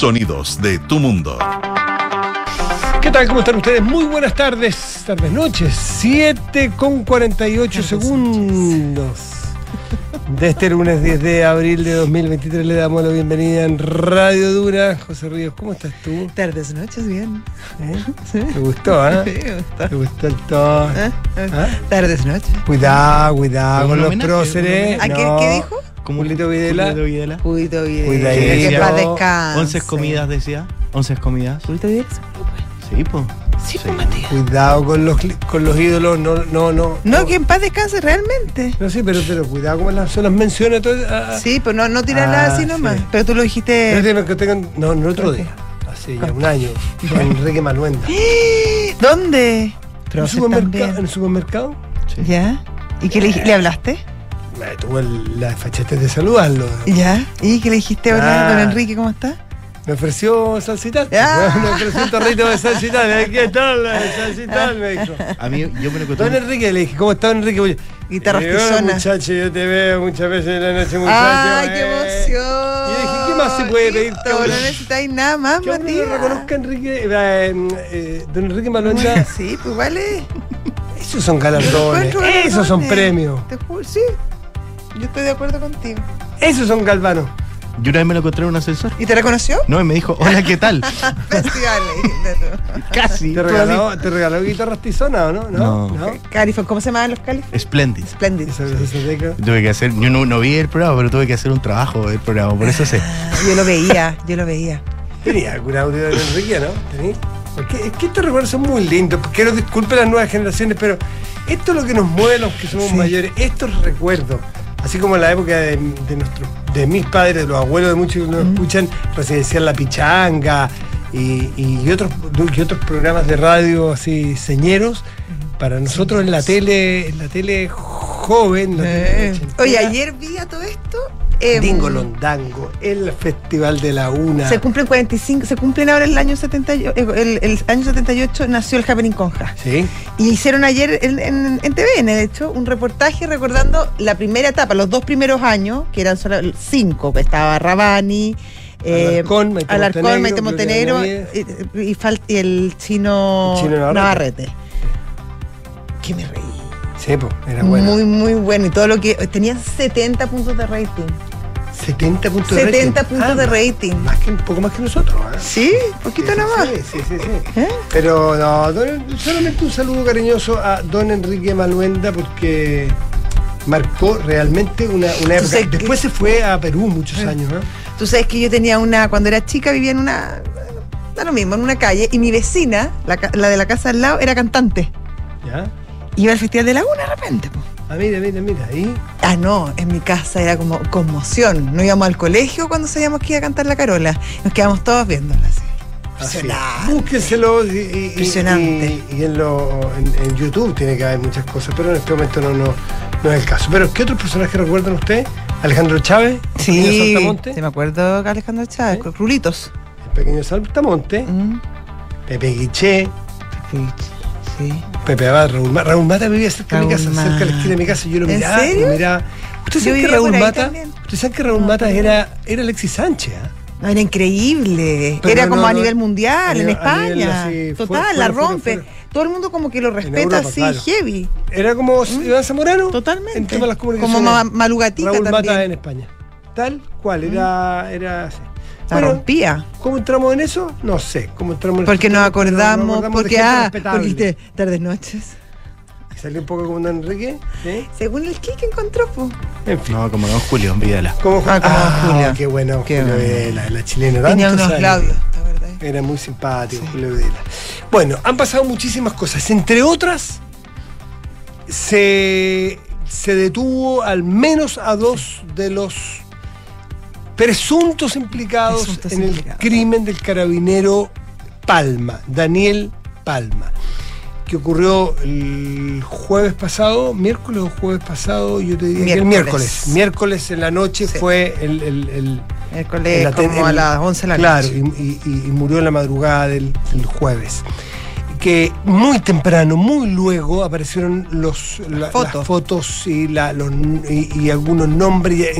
Sonidos de tu mundo. ¿Qué tal? ¿Cómo están ustedes? Muy buenas tardes, tardes, noches. 7 con 48 segundos. De este lunes 10 de abril de 2023 le damos la bienvenida en Radio Dura. José Ríos, ¿cómo estás tú? Tardes, noches, bien. ¿Eh? Sí. ¿Te gustó, eh? Sí, me gustó. ¿Te gustó el tono? ¿Eh? ¿Ah? Tardes, noches. Cuidado, cuidado con los próceres. ¿A qué, No. qué dijo? Como Julito Videla. Julito Videla. Bien. Cuidadito. Que paz descanse. Once comidas decía. Once comidas. Pudito bien. Sí, pues. Sí, pues, Matías. Cuidado con los, con los ídolos, no, no, no. No, que en paz descanse realmente. No, sí, pero, pero cuidado con las, son las menciones. Todo, ah, ah. Sí, pues no, no tirarla Ah, así nomás. sí. pero tú lo Pero dijiste. tiene que tengan, no, no el otro día, hace ya un año, con Enrique Maluenda. ¿Dónde? ¿En Pero el supermercado? ¿En el supermercado? Sí. ¿Ya? ¿Y qué le, dij- le hablaste? Me tuve el- la fachetez de saludarlo. ¿Ya? ¿Y qué le dijiste ahora, Ah. don Enrique, cómo está? Me ofreció salsital. Ah. Me ofreció un torrito de salsital. Aquí está la salsital, me dijo. A mí, yo me lo. Don Enrique, le dije, ¿cómo está Don Enrique? Guitarras Y yo, tizonas. muchacho, yo te veo muchas veces en la noche, muchacho. ¡Ay, qué eh". emoción! Y dije, ¿qué más se puede pedir? No necesitáis nada más, Que Matías. lo reconozca Enrique, eh, eh, Don Enrique Maluenda. Sí, pues vale. Esos son galardones. Esos son premios. Te juro, sí. Yo estoy de acuerdo contigo. Esos son galvanos. Yo una vez me lo encontré en un ascensor. ¿Y te reconoció? No, y me dijo, hola, ¿qué tal? Casi. ¿Te regaló, ¿Te regaló guitarras tizonas o no? No. ¿No? ¿cómo se llamaban los califos? Splendid. Splendid. Tuve que hacer, yo no, no vi el programa, pero tuve que hacer un trabajo del programa, por eso sé. Ah, Yo lo veía, yo lo veía. Tenía algún audio de Enrique, ¿no? ¿Tení? Porque es que estos recuerdos son muy lindos. Quiero disculpen las nuevas generaciones, pero esto es lo que nos mueve a los que somos Sí. mayores. Estos recuerdos. Así como en la época de, de, nuestros- de mis padres, de los abuelos de muchos que nos escuchan, Residencial La Pichanga y, y otros, y otros programas de radio así señeros. Para nosotros en la tele, en la tele joven, la tele Eh. ochentera, Oye, ayer vi a todo esto. Em, Dingo Londango, el Festival de la Una. Se cumplen 45, se cumplen ahora el año 78, eh, el, el año 78 nació el Happening Conja. Sí. Y hicieron ayer en, en, en TVN, de hecho, un reportaje recordando la primera etapa, los dos primeros años, que eran solo cinco, que estaba Rabani, eh, Alarcón, Maite Alarcón, Montenegro, y, y fal- y el chino, El chino Navarrete. Navarrete. Que me reí. Sí, pues, era bueno. Muy, muy bueno. Y todo lo que. Tenía 70 puntos de rating. 70 puntos de 70 rating. puntos Ah, de rating. Más que, un poco más que nosotros. ¿eh? Sí, poquito Sí, nada más. Sí, sí, sí. sí. ¿Eh? Pero no, don- solamente un saludo cariñoso a don Enrique Maluenda porque marcó realmente una, una época. que- Después se fue a Perú muchos años. ¿no? Tú sabes que yo tenía una, cuando era chica vivía en una, da lo mismo, en una calle, y mi vecina, la, la de la casa al lado, era cantante. ¿Ya? Iba al Festival de Laguna de repente. po. Ah, mira, mira, mira. Ahí. Ah, no, en mi casa era como conmoción. No íbamos al colegio cuando sabíamos que iba a cantar la Carola. Nos quedamos todos viéndola así. Impresionante. Búsquenselo y, y- y- Impresionante. y- y en, lo, en, en YouTube tiene que haber muchas cosas, pero en este momento no, no, no es el caso. Pero ¿qué otros personajes recuerdan usted? Alejandro Chávez, Sí, Saltamonte. sí, me acuerdo que Alejandro Chávez, ¿Sí? Rulitos. El pequeño Saltamonte, Mm. Pepe Guiché, Sí. Pepe Abad, Raúl Mata. Raúl Mata vivía cerca de mi casa, cerca de la esquina de mi casa. Yo lo ¿En miraba, serio? lo miraba. ¿Usted Yo sabe que Raúl Mata? también. ¿Usted sabe que Raúl Mata era, era Alexis Sánchez? ah? No, era increíble. Pero era no, como no, a nivel mundial, en nivel España. así, Total, fuera, la fuera, rompe. fuera. Todo el mundo como que lo respeta Europa, así, claro. heavy. Era como Iván Zamorano. Mm. Totalmente. En tema de las comunicaciones. Como Ma- Malugatica Raúl también. Mm. Mata en España. Tal cual, era, era así. La Bueno, rompía. ¿Cómo entramos en eso? No sé. ¿Cómo entramos en Porque eso? nos Nos acordamos, de porque gente ah, respetable. porque dijiste tardes noches. Y salió un poco como Don Enrique. ¿sí? Según el que encontró, pues. En fin. No, como don Julio, Videla. Como, Ah, como Julio. Qué bueno, Qué Julio bueno. Vela, la chilena. Tenía unos labios, la verdad. Era muy simpático, Julio Videla. Bueno, han pasado muchísimas cosas. Entre otras, se, se detuvo al menos a dos de los presuntos implicados Presuntos en el crimen del carabinero Palma, Daniel Palma, que ocurrió el jueves pasado, miércoles o jueves pasado, yo te diría que el Miércoles. miércoles. En la noche Sí. fue el- el- el, Miércoles como a las 11 de la claro, noche. y, y- y- y murió en la madrugada del, del jueves. Que muy temprano, muy luego, aparecieron los, la- fotos. las fotos y, la- los- y- y algunos nombres.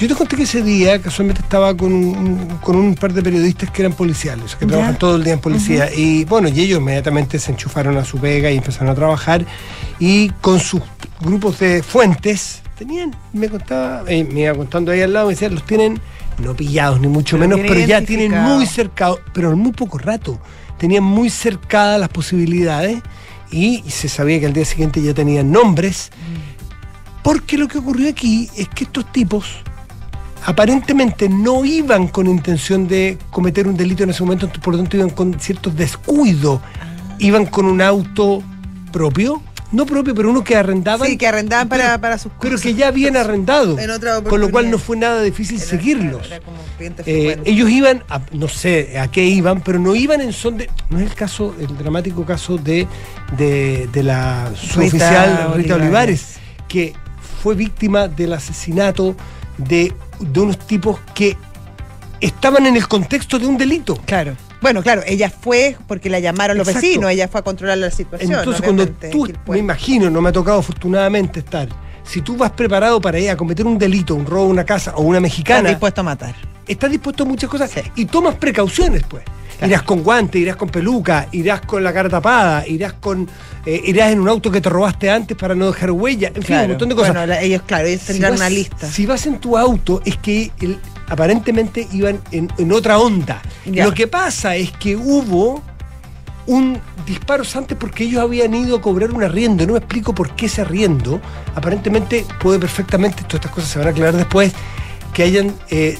Yo te conté que ese día casualmente estaba con un, con un par de periodistas que eran policiales, que Ya. trabajan todo el día en policía. Y bueno, y ellos inmediatamente se enchufaron a su pega y empezaron a trabajar. Y con sus grupos de fuentes, tenían, me contaba, eh, me iba contando ahí al lado, me decía, los tienen no pillados ni mucho Pero menos, pero ya tienen muy cercado, pero en muy poco rato, tenían muy cercadas las posibilidades y se sabía que al día siguiente ya tenían nombres. Porque lo que ocurrió aquí es que estos tipos aparentemente no iban con intención de cometer un delito en ese momento, por lo tanto iban con cierto descuido. Iban con un auto propio, no propio, pero uno que arrendaban. Sí, que arrendaban para, pero- para sus Pero cosas. que ya habían arrendado. En otra Con lo cual no fue nada difícil Era- seguirlos. era como cliente Eh, ellos iban, a- no sé a qué iban, pero no iban en son de. No es el caso, el dramático caso de, de, de la suboficial Rita Olivares. Olivares, que fue víctima del asesinato de, de unos tipos que estaban en el contexto de un delito. Claro. Bueno, claro, ella fue porque la llamaron los Exacto. vecinos, ella fue a controlar la situación. Entonces, cuando tú, me imagino, no me ha tocado afortunadamente estar, si tú vas preparado para ir a cometer un delito, un robo una casa o una Estás mexicana, dispuesto a matar. estás dispuesto a muchas cosas Sí. y tomas precauciones, pues. Claro. Irás con guante, irás con peluca, irás con la cara tapada, irás con eh, irás en un auto que te robaste antes para no dejar huella, en fin, un montón de cosas. Bueno, la- ellos, claro, ellos Si tendrán vas- una lista. Si vas en tu auto, es que el- aparentemente iban en, en otra onda. Ya. Lo que pasa es que hubo un disparo antes porque ellos habían ido a cobrar un arriendo. No me explico por qué ese arriendo. Aparentemente puede perfectamente, todas estas cosas se van a aclarar después, que hayan eh,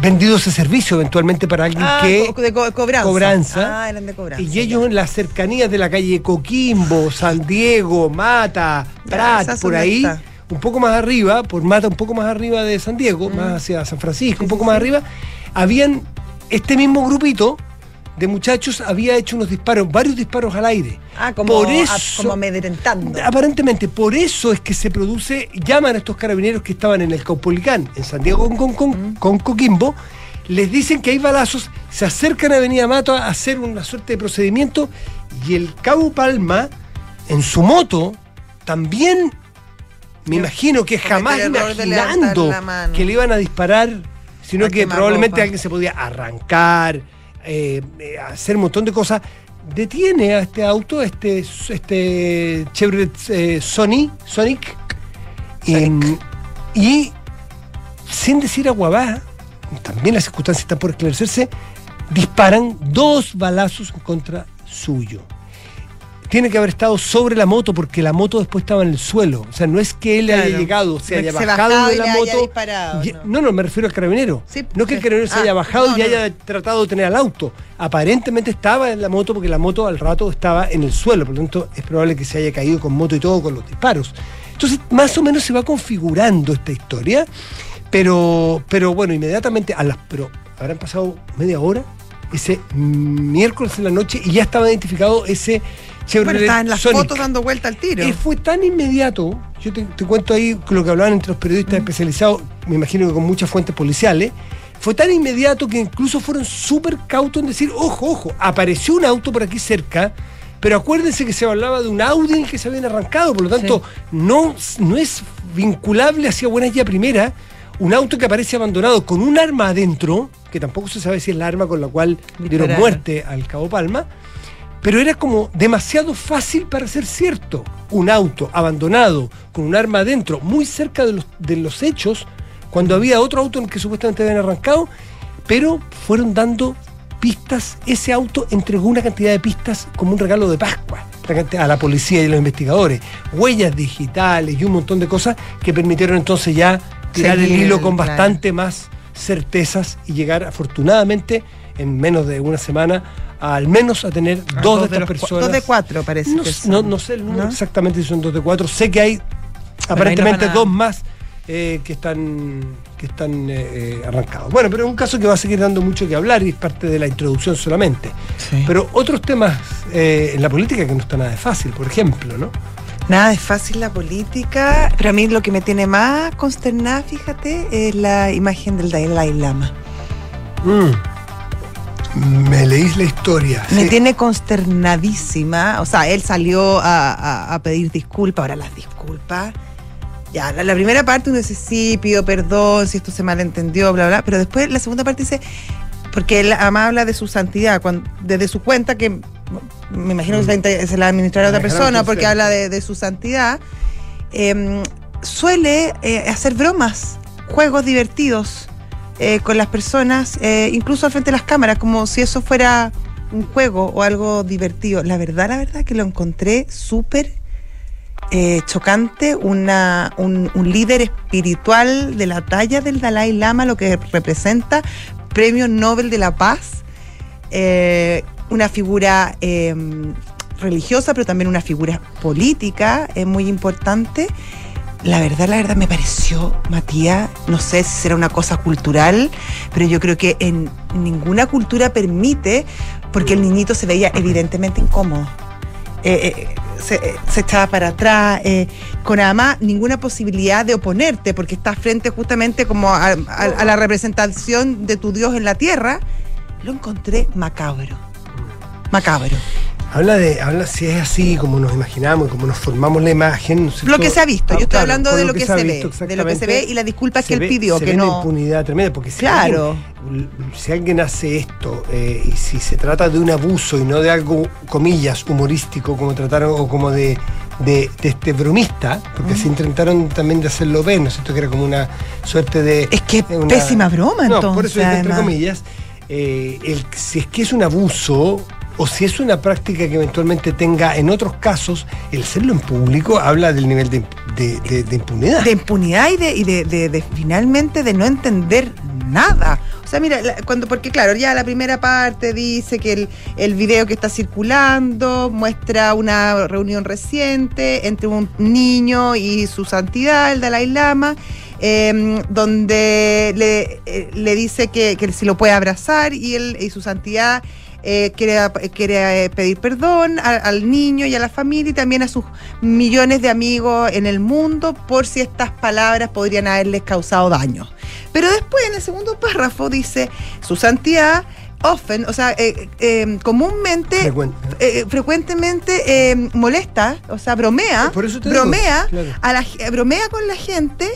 vendido ese servicio eventualmente para alguien Ah, que co- de co- cobranza. cobranza. Ah, eran de cobranza. Y ellos en las cercanías de la calle Coquimbo, San Diego, Mata, Prat, por ahí, está. un poco más arriba, por Mata un poco más arriba de San Diego, más hacia San Francisco, Sí, un poco sí, más sí. arriba, habían este mismo grupito de muchachos había hecho unos disparos, varios disparos al aire. Ah, como, por a- eso, como amedrentando. Aparentemente, por eso es que se produce, llaman a estos carabineros que estaban en el Caupolicán, en San Diego con, con, con- con Coquimbo, les dicen que hay balazos, se acercan a Avenida Mato a hacer una suerte de procedimiento y el Cabo Palma, en su moto, también, me imagino que jamás imaginando que le iban a disparar, sino A que probablemente alguien se podía arrancar, eh, eh, hacer un montón de cosas. Detiene a este auto, este, este Chevrolet eh, Sony, Sonic, em, y sin decir aguabá, también las circunstancias están por esclarecerse, disparan dos balazos en contra suyo. Tiene que haber estado sobre la moto porque la moto después estaba en el suelo. O sea, no es que él haya llegado, se No haya es bajado bajado de la haya moto. disparado, y- no. no, no, me refiero al carabinero. Sí, no que el carabinero se Ah, haya bajado no, y haya tratado de tener al auto. Aparentemente estaba en la moto porque la moto al rato estaba en el suelo. Por lo tanto, es probable que se haya caído con moto y todo con los disparos. Entonces, más o menos se va configurando esta historia. Pero, pero bueno, inmediatamente, a las, pero habrán pasado media hora, ese miércoles en la noche, y ya estaba identificado ese Chevrolet Bueno, estaban las Sonic. fotos dando vuelta al tiro. Eh, fue tan inmediato, yo te, te cuento ahí lo que hablaban entre los periodistas especializados, me imagino que con muchas fuentes policiales, fue tan inmediato que incluso fueron súper cautos en decir, ojo, ojo, apareció un auto por aquí cerca, pero acuérdense que se hablaba de un Audi en el que se habían arrancado, por lo tanto, no, no es vinculable hacia buenas ya primera un auto que aparece abandonado con un arma adentro, que tampoco se sabe si es la arma con la cual dieron muerte al Cabo Palma, pero era como demasiado fácil para ser cierto. Un auto abandonado con un arma adentro, muy cerca de los, de los hechos, cuando había otro auto en el que supuestamente habían arrancado, pero fueron dando pistas. Ese auto entregó una cantidad de pistas como un regalo de Pascua a la policía y a los investigadores. Huellas digitales y un montón de cosas que permitieron entonces ya tirar el hilo con claro. bastante más certezas y llegar afortunadamente en menos de una semana a, al menos a tener Ah, dos de estas cua- personas. Dos de cuatro, parece. No, que no, no sé el número ¿No? exactamente si son dos de cuatro. Sé que hay aparentemente dos más eh, que están, que están eh, eh, arrancados. Bueno, pero es un caso que va a seguir dando mucho que hablar y es parte de la introducción solamente. Sí. Pero otros temas eh, en la política que no está nada de fácil, por ejemplo, ¿no? Nada es fácil la política, pero a mí lo que me tiene más consternada, fíjate, es la imagen del Dalai Lama. Mm. Me leís la historia. Me sí. tiene consternadísima. O sea, él salió a, a- a pedir disculpas. Ahora las disculpas. Ya, la, la primera parte uno dice, sí, pido perdón, si esto se malentendió, bla, bla, pero después la segunda parte dice, porque él además habla de su santidad, cuando, desde su cuenta, que me imagino que se la, administrará otra persona, porque habla de, de su santidad, eh, suele eh, hacer bromas, juegos divertidos eh, con las personas, eh, incluso al frente de las cámaras, como si eso fuera un juego o algo divertido. La verdad, la verdad que lo encontré súper eh, chocante, una, un, líder espiritual de la talla del Dalai Lama, lo que representa Premio Nobel de la Paz, una figura religiosa, pero también una figura política eh, muy importante. La verdad, la verdad me pareció, Matías, no sé si será una cosa cultural, pero yo creo que en ninguna cultura permite, porque el niñito se veía evidentemente incómodo. Eh, eh, se, eh, se echaba para atrás, eh, con además ninguna posibilidad de oponerte, porque estás frente justamente como a, la representación de tu Dios en la tierra. Lo encontré macabro. Macabro. Habla de, habla si es así como nos imaginamos, como nos formamos la imagen. ¿no es Lo cierto? que se ha visto, Ah, yo estoy claro, hablando de lo que, se, ve, de lo que se ve y las disculpas que él ve- pidió, se que ve una no. impunidad tremenda, porque si Claro. alguien, si alguien hace esto eh, y si se trata de un abuso y no de algo, comillas, humorístico, como trataron, o como de, de, de este bromista, porque se intentaron también de hacerlo ver, ¿no es cierto? Que era como una suerte de. Es que una- pésima broma, No, entonces. por eso entre comillas. eh, el- si es que es un abuso o si es una práctica que eventualmente tenga en otros casos, el hacerlo en público habla del nivel de, impunidad. de impunidad y de, y de, finalmente de no entender nada. O sea, mira, cuando, porque claro, ya la primera parte dice que el, el video que está circulando muestra una reunión reciente entre un niño y su santidad, el Dalai Lama. eh, donde le, eh, le dice que, que si lo puede abrazar y él y su santidad eh, quiere, quiere eh, pedir perdón a- al niño y a la familia y también a sus millones de amigos en el mundo por si estas palabras podrían haberles causado daño. Pero después en el segundo párrafo dice, su santidad often, o sea, eh, eh, comúnmente, Frecuente. eh, frecuentemente eh, molesta, o sea, bromea, Por eso te digo, bromea, claro. a la, bromea con la gente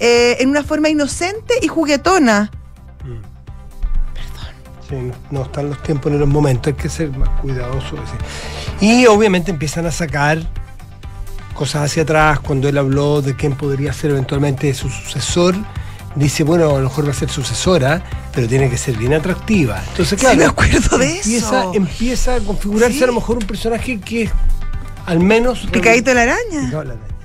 eh, en una forma inocente y juguetona. Sí, no, no están los tiempos ni los momentos, hay que ser más cuidadoso. sí. Y obviamente empiezan a sacar cosas hacia atrás cuando él habló de quién podría ser eventualmente su sucesor. Dice, bueno, a lo mejor va a ser sucesora, pero tiene que ser bien atractiva. Entonces, Sí, claro, me acuerdo de empieza, eso. empieza a configurarse Sí. a lo mejor un personaje que es al menos... Picadito de la araña. Picado de la araña.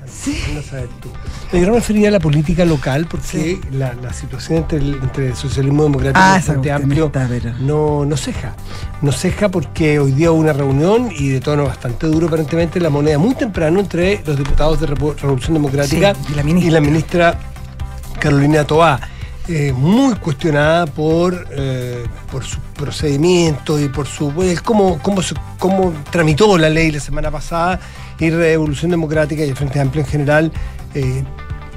Tú. Yo no me refería a la política local porque Sí. la, la situación entre el, entre el socialismo democrático Ah, y cuestión Amplio está, pero- no, no ceja. No ceja porque hoy día hubo una reunión y de tono bastante duro aparentemente la moneda muy temprano entre los diputados de Revolución Democrática Sí, y la ministra. y la ministra Carolina Toá. Eh, muy cuestionada por, eh, por su procedimiento y por su el cómo, cómo, cómo tramitó la ley la semana pasada y Revolución Democrática y el Frente Amplio en general eh,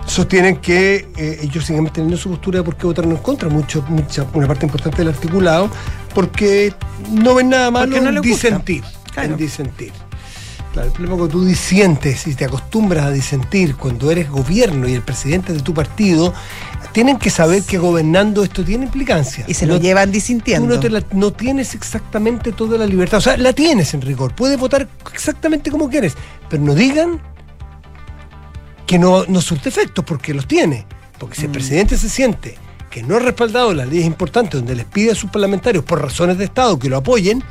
sostienen que eh, ellos siguen manteniendo su postura de por qué votaron en contra, mucho, mucha, una parte importante del articulado, porque no ven nada malo no en disentir. Claro. En disentir. Claro, el problema es cuando tú disientes y te acostumbras a disentir cuando eres gobierno y el presidente de tu partido, tienen que saber que gobernando esto tiene implicancia. Y se lo No- llevan disintiendo. no, te la- no tienes exactamente toda la libertad. O sea, la tienes en rigor. Puedes votar exactamente como quieres. Pero no digan que no, no surte efectos, porque los tiene. Porque si el presidente se siente que no ha respaldado las leyes importantes donde les pide a sus parlamentarios por razones de Estado que lo apoyen,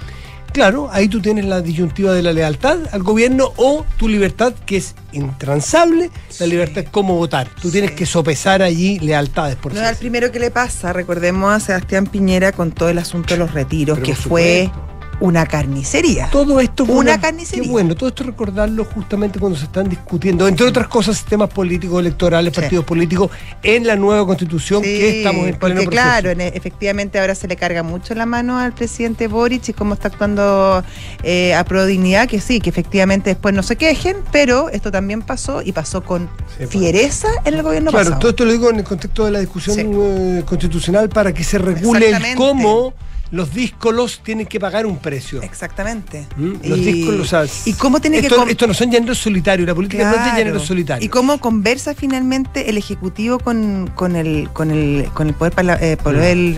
claro, ahí tú tienes la disyuntiva de la lealtad al gobierno o tu libertad, que es intransable, la libertad es cómo votar. Tú tienes que sopesar allí lealtades, por No es el primero que le pasa. Recordemos a Sebastián Piñera con todo el asunto de los retiros, Pero que fue supuesto. Una carnicería. Todo esto Una carnicería. Qué bueno, todo esto recordarlo justamente cuando se están discutiendo, entre otras cosas, sistemas políticos, electorales, Sí. partidos políticos, en la nueva constitución Sí, que estamos en pleno porque proceso. claro, en- efectivamente ahora se le carga mucho la mano al presidente Boric y cómo está actuando eh, a Pro Dignidad, que sí, que efectivamente después no se quejen, pero esto también pasó y pasó con fiereza en el gobierno Claro, pasado. todo esto lo digo en el contexto de la discusión eh, constitucional para que se regule el cómo los díscolos tienen que pagar un precio. Exactamente. ¿Mm? Los Y- díscolos, o sea, ¿Y cómo tiene que esto, com- esto no son llaneros solitarios, la política no es de Claro. llaneros solitarios. ¿Y cómo conversa finalmente el Ejecutivo con, con, el, con, el, con el poder, parla- eh, poder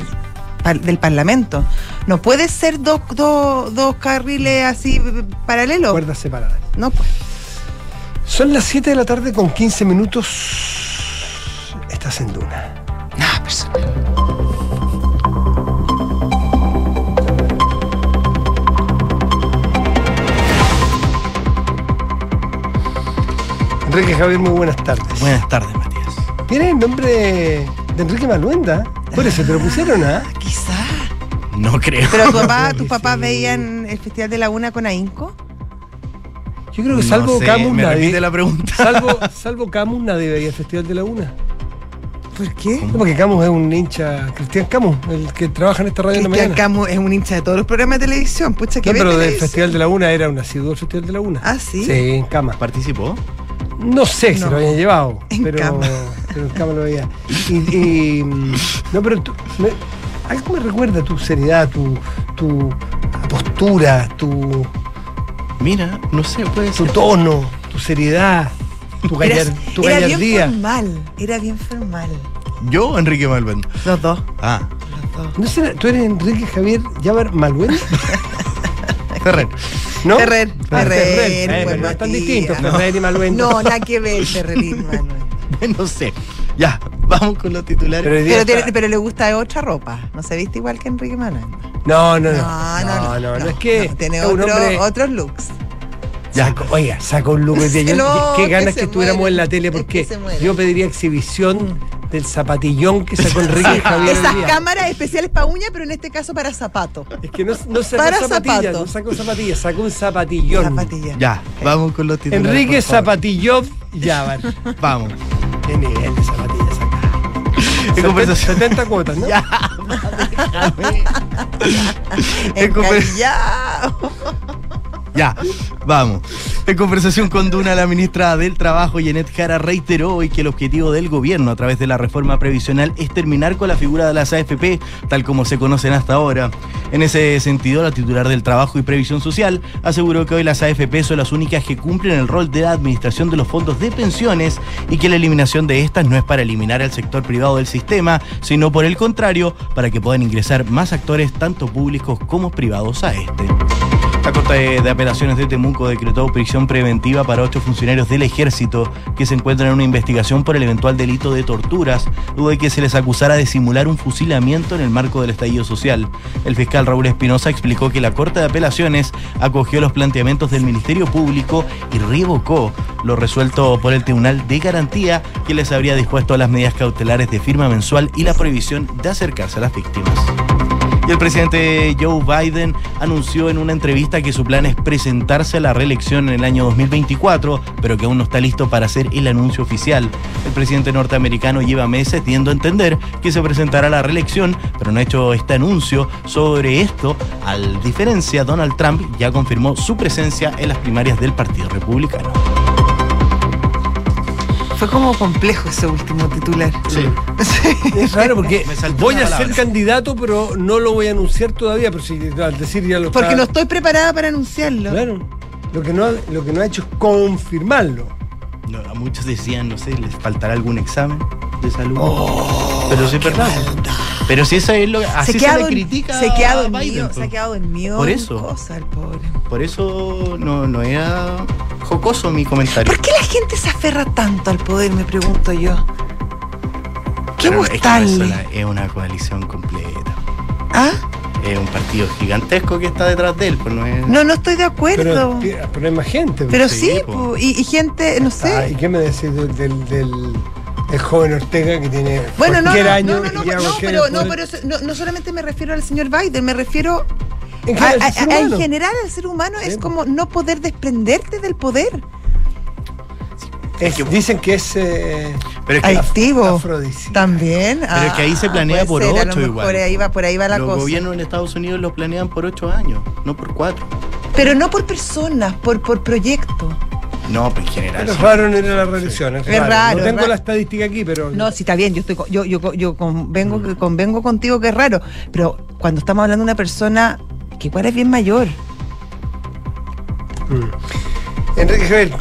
par- del Parlamento? No puede ser dos, dos, dos carriles así eh, paralelos. Cuerdas separadas. No, pues. Son las 7 de la tarde con 15 minutos. Estás en Duna. Nada personal. Enrique Javier, muy buenas tardes. Buenas tardes, Matías. Tiene el nombre de Enrique Maluenda. Por eso te lo pusieron, ¿ah? Quizá. No creo. Pero tu papá, Sí, tus papás veían el Festival de la Una con ahínco. Yo creo que No salvo sé, Camus me nadie. repite la pregunta. Salvo, salvo Camus nadie veía el Festival de la Una. ¿Por qué? No, porque Camus es un hincha. Cristian Camus, el que trabaja en esta radio en la Cristian mañana. Camus es un hincha de todos los programas de televisión. Pucha, que No, pero del. Festival de la Una era un asiduo del Festival de la Una. Ah, ¿sí? Sí, en cama. ¿Participó? No sé si No. lo habían llevado, En pero, cama. pero en cama lo veía. Y, y, mm, no, pero tú, me, algo me recuerda tu seriedad, tu, tu postura, tu, Mira, no sé, puede tu ser. tono, tu seriedad, tu, Era, gallar- tu era bien gallardía. formal. Era bien formal. Yo, o Enrique Malven. Los dos. Ah, Los dos. ¿No será- ¿Tú eres Enrique Javier Llavar Maluel? Ferrer. ¿No? Ferrer, Ah, Ferrer, Eh, pues, pero no es tan distinto, No. Ferrer y Maluel. No, nada que ver, Ferrerín, Manuel. No sé. Ya, vamos con los titulares. Pero Pero, tiene- pero le gusta otra ropa. No se viste igual que Enrique Manuel. No, no, no. No, no, no. no, es que tiene otro- hombre- otros looks. Ya. Saco- oiga, saca un look. Yo- No, qué que ganas se que estuviéramos muere, en la tele es porque que se muere. yo pediría exhibición del zapatillón que sacó Enrique Javier. Esas cámaras especiales para uña, pero en este caso para zapato. Es que no, no sacó Para zapatillas, zapato. no sacó zapatillas, sacó un zapatillón. Zapatilla. Ya, vamos con los titulares. Enrique. Zapatillón Yavar. Vamos. Qué nivel de zapatillas acá. En conversación. 70 cuotas, ¿no? Ya, déjame. En. Ya, vamos. En conversación con Duna, la ministra del Trabajo, Janet Jara, reiteró hoy que el objetivo del gobierno a través de la reforma previsional es terminar con la figura de las AFP, tal como se conocen hasta ahora. En ese sentido, la titular del Trabajo y Previsión Social aseguró que hoy las AFP son las únicas que cumplen el rol de la administración de los fondos de pensiones y que la eliminación de estas no es para eliminar al sector privado del sistema, sino por el contrario, para que puedan ingresar más actores, tanto públicos como privados, a este. Corte de Apelaciones de Temuco decretó prisión preventiva para ocho funcionarios del ejército que se encuentran en una investigación por el eventual delito de torturas, luego de que se les acusara de simular un fusilamiento en el marco del estallido social. El fiscal Raúl Espinosa explicó que la Corte de Apelaciones acogió los planteamientos del Ministerio Público y revocó lo resuelto por el Tribunal de Garantía que les habría dispuesto las medidas cautelares de firma mensual y la prohibición de acercarse a las víctimas. Y el presidente Joe Biden anunció en una entrevista que su plan es presentarse a la reelección en el año 2024, pero que aún no está listo para hacer el anuncio oficial. El presidente norteamericano lleva meses dando a entender que se presentará a la reelección, pero no ha hecho este anuncio sobre esto. Al diferencia, Donald Trump ya confirmó su presencia en las primarias del Partido Republicano. Fue como complejo ese último titular. Sí. Es raro porque voy a ser candidato, pero no lo voy a anunciar todavía. Pero si al decir ya lo Porque está- no estoy preparada para anunciarlo. Claro. Lo que, no ha, lo que no ha hecho es confirmarlo. No, a muchos decían, no sé, les faltará algún examen de salud. pero sí verdad. Pero si eso es lo así se, queda le critica se queda dormido, Biden, se ha quedado dormido. Por en eso. cosas, el pobre. Por eso no, no era jocoso mi comentario. ¿Por qué la gente se aferra tanto al poder, me pregunto yo? ¿Qué es que gustarle? es una- es una coalición completa. ¿Ah? Es un partido gigantesco que está detrás de él, pues no es. No, no estoy de acuerdo. Pero, pero hay más gente. Pero Sí, sí, po. po, y, y gente, no sé. Ah, ¿Y qué me decís del, del, del- el joven Ortega que tiene Bueno, no, no, cualquier no, año no, no, y ya no, pero, no, pero eso- no, no solamente me refiero al señor Biden, me refiero En a- general, a- a- en general al ser humano Sí, es como no poder desprenderte del poder. Es- dicen que es eh, Pero es que afrodisíaco. También. Pero es que ahí se Ah, planea por ser, ocho igual. Por ahí va, por ahí va la los cosa. gobiernos en Estados Unidos lo planean por ocho años, no por cuatro. Pero no por personas, por, por proyecto. No, pues en general. Pero sí. raro no ir a la reelección. Es, Es raro. raro, No tengo raro. la estadística aquí, pero. No, sí está bien, yo estoy yo, yo, yo convengo, que- convengo contigo que es raro, pero cuando estamos hablando de una persona que igual es bien mayor, Mm. Enrique Javier,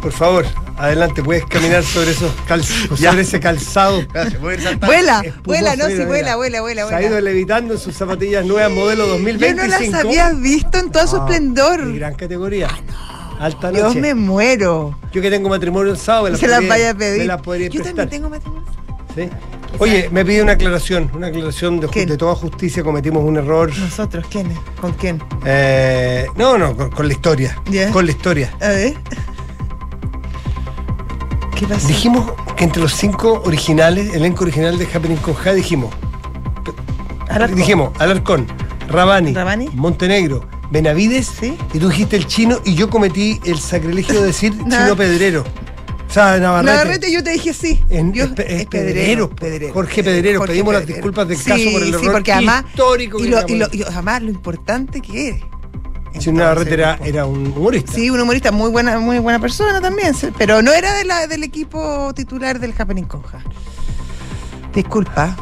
por favor, adelante, puedes caminar sobre esos calzos, Ya. sobre ese calzado. Vuela, vuela, no, mira, sí, vuela, vuela, vuela, Se ha ido levitando en sus zapatillas nuevas modelo Yo 2025. no las había visto en todo su Ah, De esplendor. gran categoría. Alta Dios noche. me muero. Yo que tengo matrimonio el sábado, me las Se las podría- vaya a pedir. Las Yo prestar. también tengo matrimonio. ¿Sí? Oye, me pide una aclaración, una aclaración de, toda justicia, cometimos un error. Nosotros, ¿quién es? ¿Con quién? Eh, no, no, con, con la historia. Con la historia. A ver. ¿Qué pasó? Dijimos que entre los cinco originales, elenco original de Happening con Ja, dijimos, Alarcón. dijimos Alarcón, Rabani, Rabani. Montenegro, Benavides, Sí. y tú dijiste el chino, y yo cometí el sacrilegio de decir chino pedrero. O sea, Navarrete. Navarrete, yo te dije sí. En- Yo- es es Pedrero, Jorge Pedrero. Pedimos las disculpas del Sí, caso por el Sí, error porque además. histórico que y, lo, y, lo, y además lo importante que es. Si un Navarrete era, era un humorista. Sí, un humorista muy buena, muy buena persona también, sí, pero no era de la, del equipo titular del Happening Conja. Disculpa.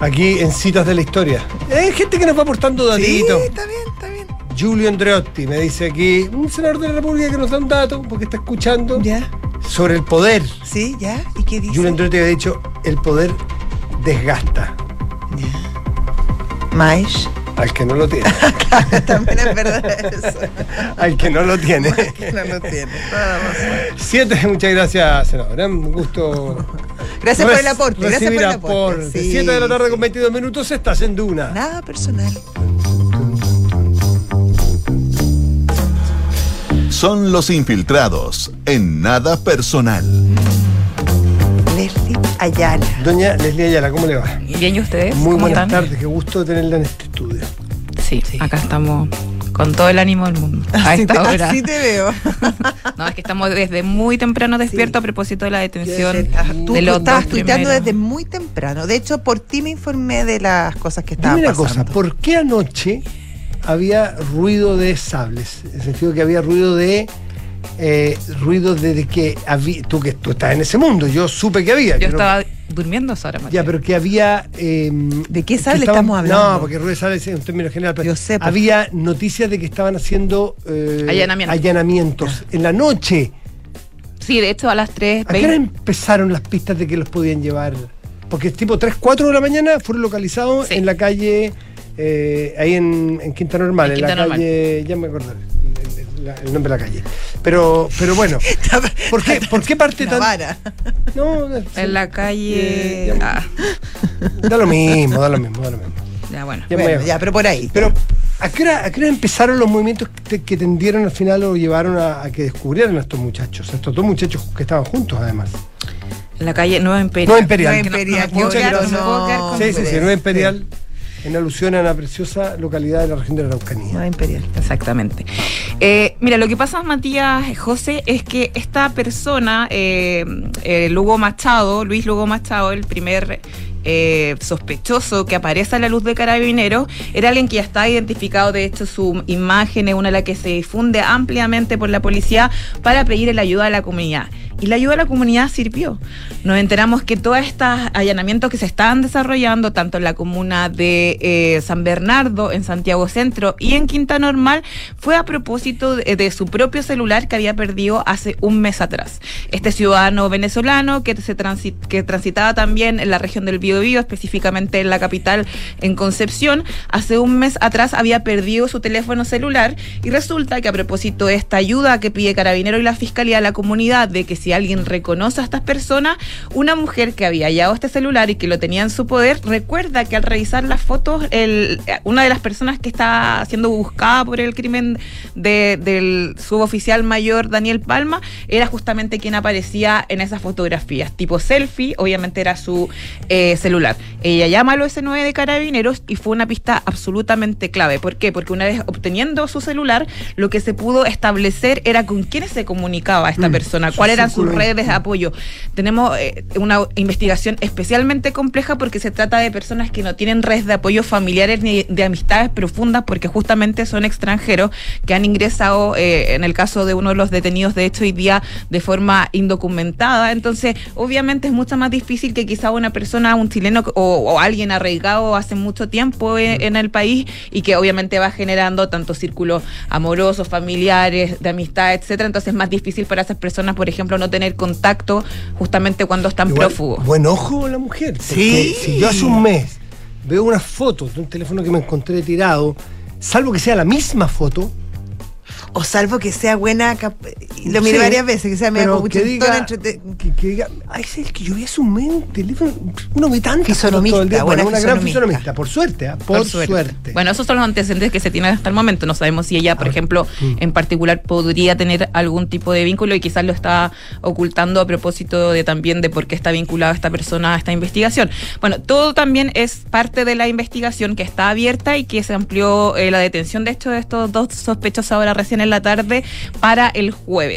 Aquí en citas de la historia. Hay gente que nos va aportando Sí, datitos. está bien, está bien. Giulio Andreotti me dice aquí, un senador de la República que nos da un dato, porque está escuchando, Ya, sobre el poder. sí, ya. ¿Y qué dice? Giulio Andreotti había dicho, el poder desgasta Mais. al que no lo tiene. también es verdad eso. al que no lo tiene. No lo tiene. Siete, muchas gracias, senadora. Un gusto. Gracias por el aporte. Gracias por el aporte. Sí. Siete de la tarde con 22 minutos, estás en Duna. Nada personal. Son los infiltrados en nada personal. Leslie Ayala. Doña Leslie Ayala, ¿cómo le va? Bien, ¿y ustedes? Muy ¿Cómo buenas están? tardes, qué gusto tenerla en este estudio. Sí, acá estamos con todo el ánimo del mundo. A Así te, esta hora. así te veo. No, es que estamos desde muy temprano despiertos a propósito de la detención Ah, Tú, de tú los estabas dos tuiteando desde muy temprano. De hecho, por ti me informé de las cosas que estaban Dime una pasando. cosa, ¿por qué anoche había ruido de sables? En el sentido que había ruido de. eh, ruido de, de que había. Tú que tú estás en ese mundo, yo supe que había. Yo no- estaba durmiendo esa hora, Ya, pero que había. eh, ¿De qué que sable estaban- estamos hablando? No, porque ruido de sables es un término general. Pero Yo sé, había noticias de que estaban haciendo. eh, Allanamientos. allanamientos en la noche. Sí, de hecho a las 3, ¿A qué hora empezaron las pistas de que los podían llevar? Porque tipo 3, 4 de la mañana fueron localizados Sí. en la calle, eh, ahí en, en Quinta Normal, En en, la Normal. calle, ya me acordé el, el- la- el nombre de la calle. Pero, pero bueno, ¿por qué, ¿por qué parte tan.? No, en la calle... Eh, Ah, da lo mismo, da lo mismo, da lo mismo. ya, bueno. Ya me- Bueno, ya, pero por ahí. Pero, ¿a qué, hora, a qué hora empezaron los movimientos que, que tendieron al final o llevaron a, a que descubrieran a estos muchachos? A estos dos muchachos que estaban juntos, además. En la calle Nueva Imperial. Nueva Imperial. Nueva no- no Imperial, no Sí, sí, sí, Nueva Imperial, en alusión a la preciosa localidad de la región de la Araucanía. Nueva Imperial. Exactamente. Eh, mira, lo que pasa, Matías, José, es que esta persona, eh, eh, Lugo Machado, Luis Lugo Machado, el primer eh, sospechoso que aparece a la luz de carabineros, era alguien que ya está identificado, de hecho su imagen es una de las que se difunde ampliamente por la policía para pedir la ayuda de la comunidad. Y la ayuda de la comunidad sirvió. Nos enteramos que todos estos allanamientos que se estaban desarrollando, tanto en la comuna de eh, San Bernardo, en Santiago Centro y en Quinta Normal, fue a propósito de, de su propio celular que había perdido hace un mes atrás. Este ciudadano venezolano que, transitaba también en la región del Biobío, específicamente en la capital, en Concepción, hace un mes atrás había perdido su teléfono celular y resulta que a propósito de esta ayuda que pide Carabinero y la Fiscalía la comunidad de que si alguien reconoce a estas personas, una mujer que había hallado este celular y que lo tenía en su poder, recuerda que al revisar las fotos, el, una de las personas que está siendo buscada por el crimen de- del suboficial mayor Daniel Palma era justamente quien aparecía en esas fotografías, tipo selfie, obviamente era su eh, celular. Ella llama al OS9 de Carabineros y fue una pista absolutamente clave. ¿Por qué? Porque una vez obteniendo su celular, lo que se pudo establecer era con quiénes se comunicaba esta Mm, persona, su cuáles eran sus vínculo sus redes de apoyo. Tenemos eh, una investigación especialmente compleja porque se trata de personas que no tienen redes de apoyo familiares ni de amistades profundas porque justamente son extranjeros que han ingresado, eh, en el caso de uno de los detenidos, de hecho, hoy día de forma indocumentada. Entonces, obviamente es mucho más difícil que quizá una persona, un chileno o, o alguien arraigado hace mucho tiempo eh, en el país y que obviamente va generando tanto círculos amorosos, familiares, de amistad, etcétera. Entonces es más difícil para esas personas, por ejemplo, no tener contacto justamente cuando están Igual, prófugos. Buen ojo la mujer. Sí. Si yo hace un mes veo unas fotos de un teléfono que me encontré tirado, salvo que sea la misma foto, O salvo que sea buena, lo miré Sí, varias veces, que sea pero copuchentona, que diga, entrete- que, que diga, ah, es el que yo vi en un teléfono. Uno ve Fisonomista, todo el día. Bueno, buena una gran fisonomista. por suerte, ¿ah? por, suerte. Bueno, esos son los antecedentes que se tienen hasta el momento. No sabemos si ella, por Ah, ejemplo, mm. en particular podría tener algún tipo de vínculo y quizás lo está ocultando a propósito de también de por qué está vinculada esta persona a esta investigación. Bueno, todo también es parte de la investigación que está abierta y que se amplió eh, la detención de hecho de estos dos sospechosos ahora recién en la tarde para el jueves.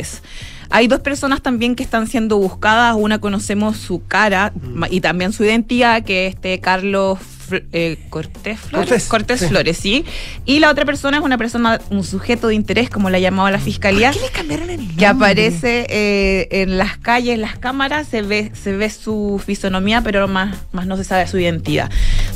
Hay dos personas también que están siendo buscadas. Una conocemos su cara Mm. y también su identidad, que es este Carlos eh, Cortés Flores. Cortés, Cortés sí. Flores, sí. Y la otra persona es una persona, un sujeto de interés, como la llamaba la fiscalía. ¿Por qué le cambiaron el nombre? Que aparece eh, en las calles, en las cámaras, se ve, se ve su fisonomía, pero más, más no se sabe su identidad.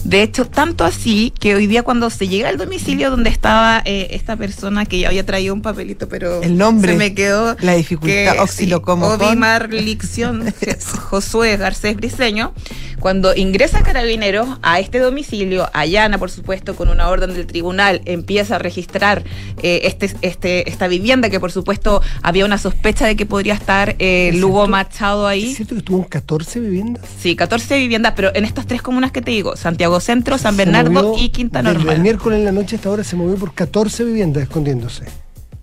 De hecho, tanto así que hoy día cuando se llega al domicilio donde estaba eh, esta persona que ya había traído un papelito, pero El nombre, se me quedó la dificultad, que, Ovimar Licción Josué Garcés Briseño, cuando ingresa Carabineros a este domicilio, allana, por supuesto, con una orden del tribunal, empieza a registrar eh, este, este, esta vivienda, que por supuesto había una sospecha de que podría estar eh, ¿Es Lugo cierto? Machado ¿Es ahí. cierto que tuvo 14 viviendas? Sí, 14 viviendas, pero en estas tres comunas que te digo, Santiago Centro, San Se Bernardo y Quinta desde El Normal. miércoles en la noche a esta hora se movió por 14 viviendas escondiéndose.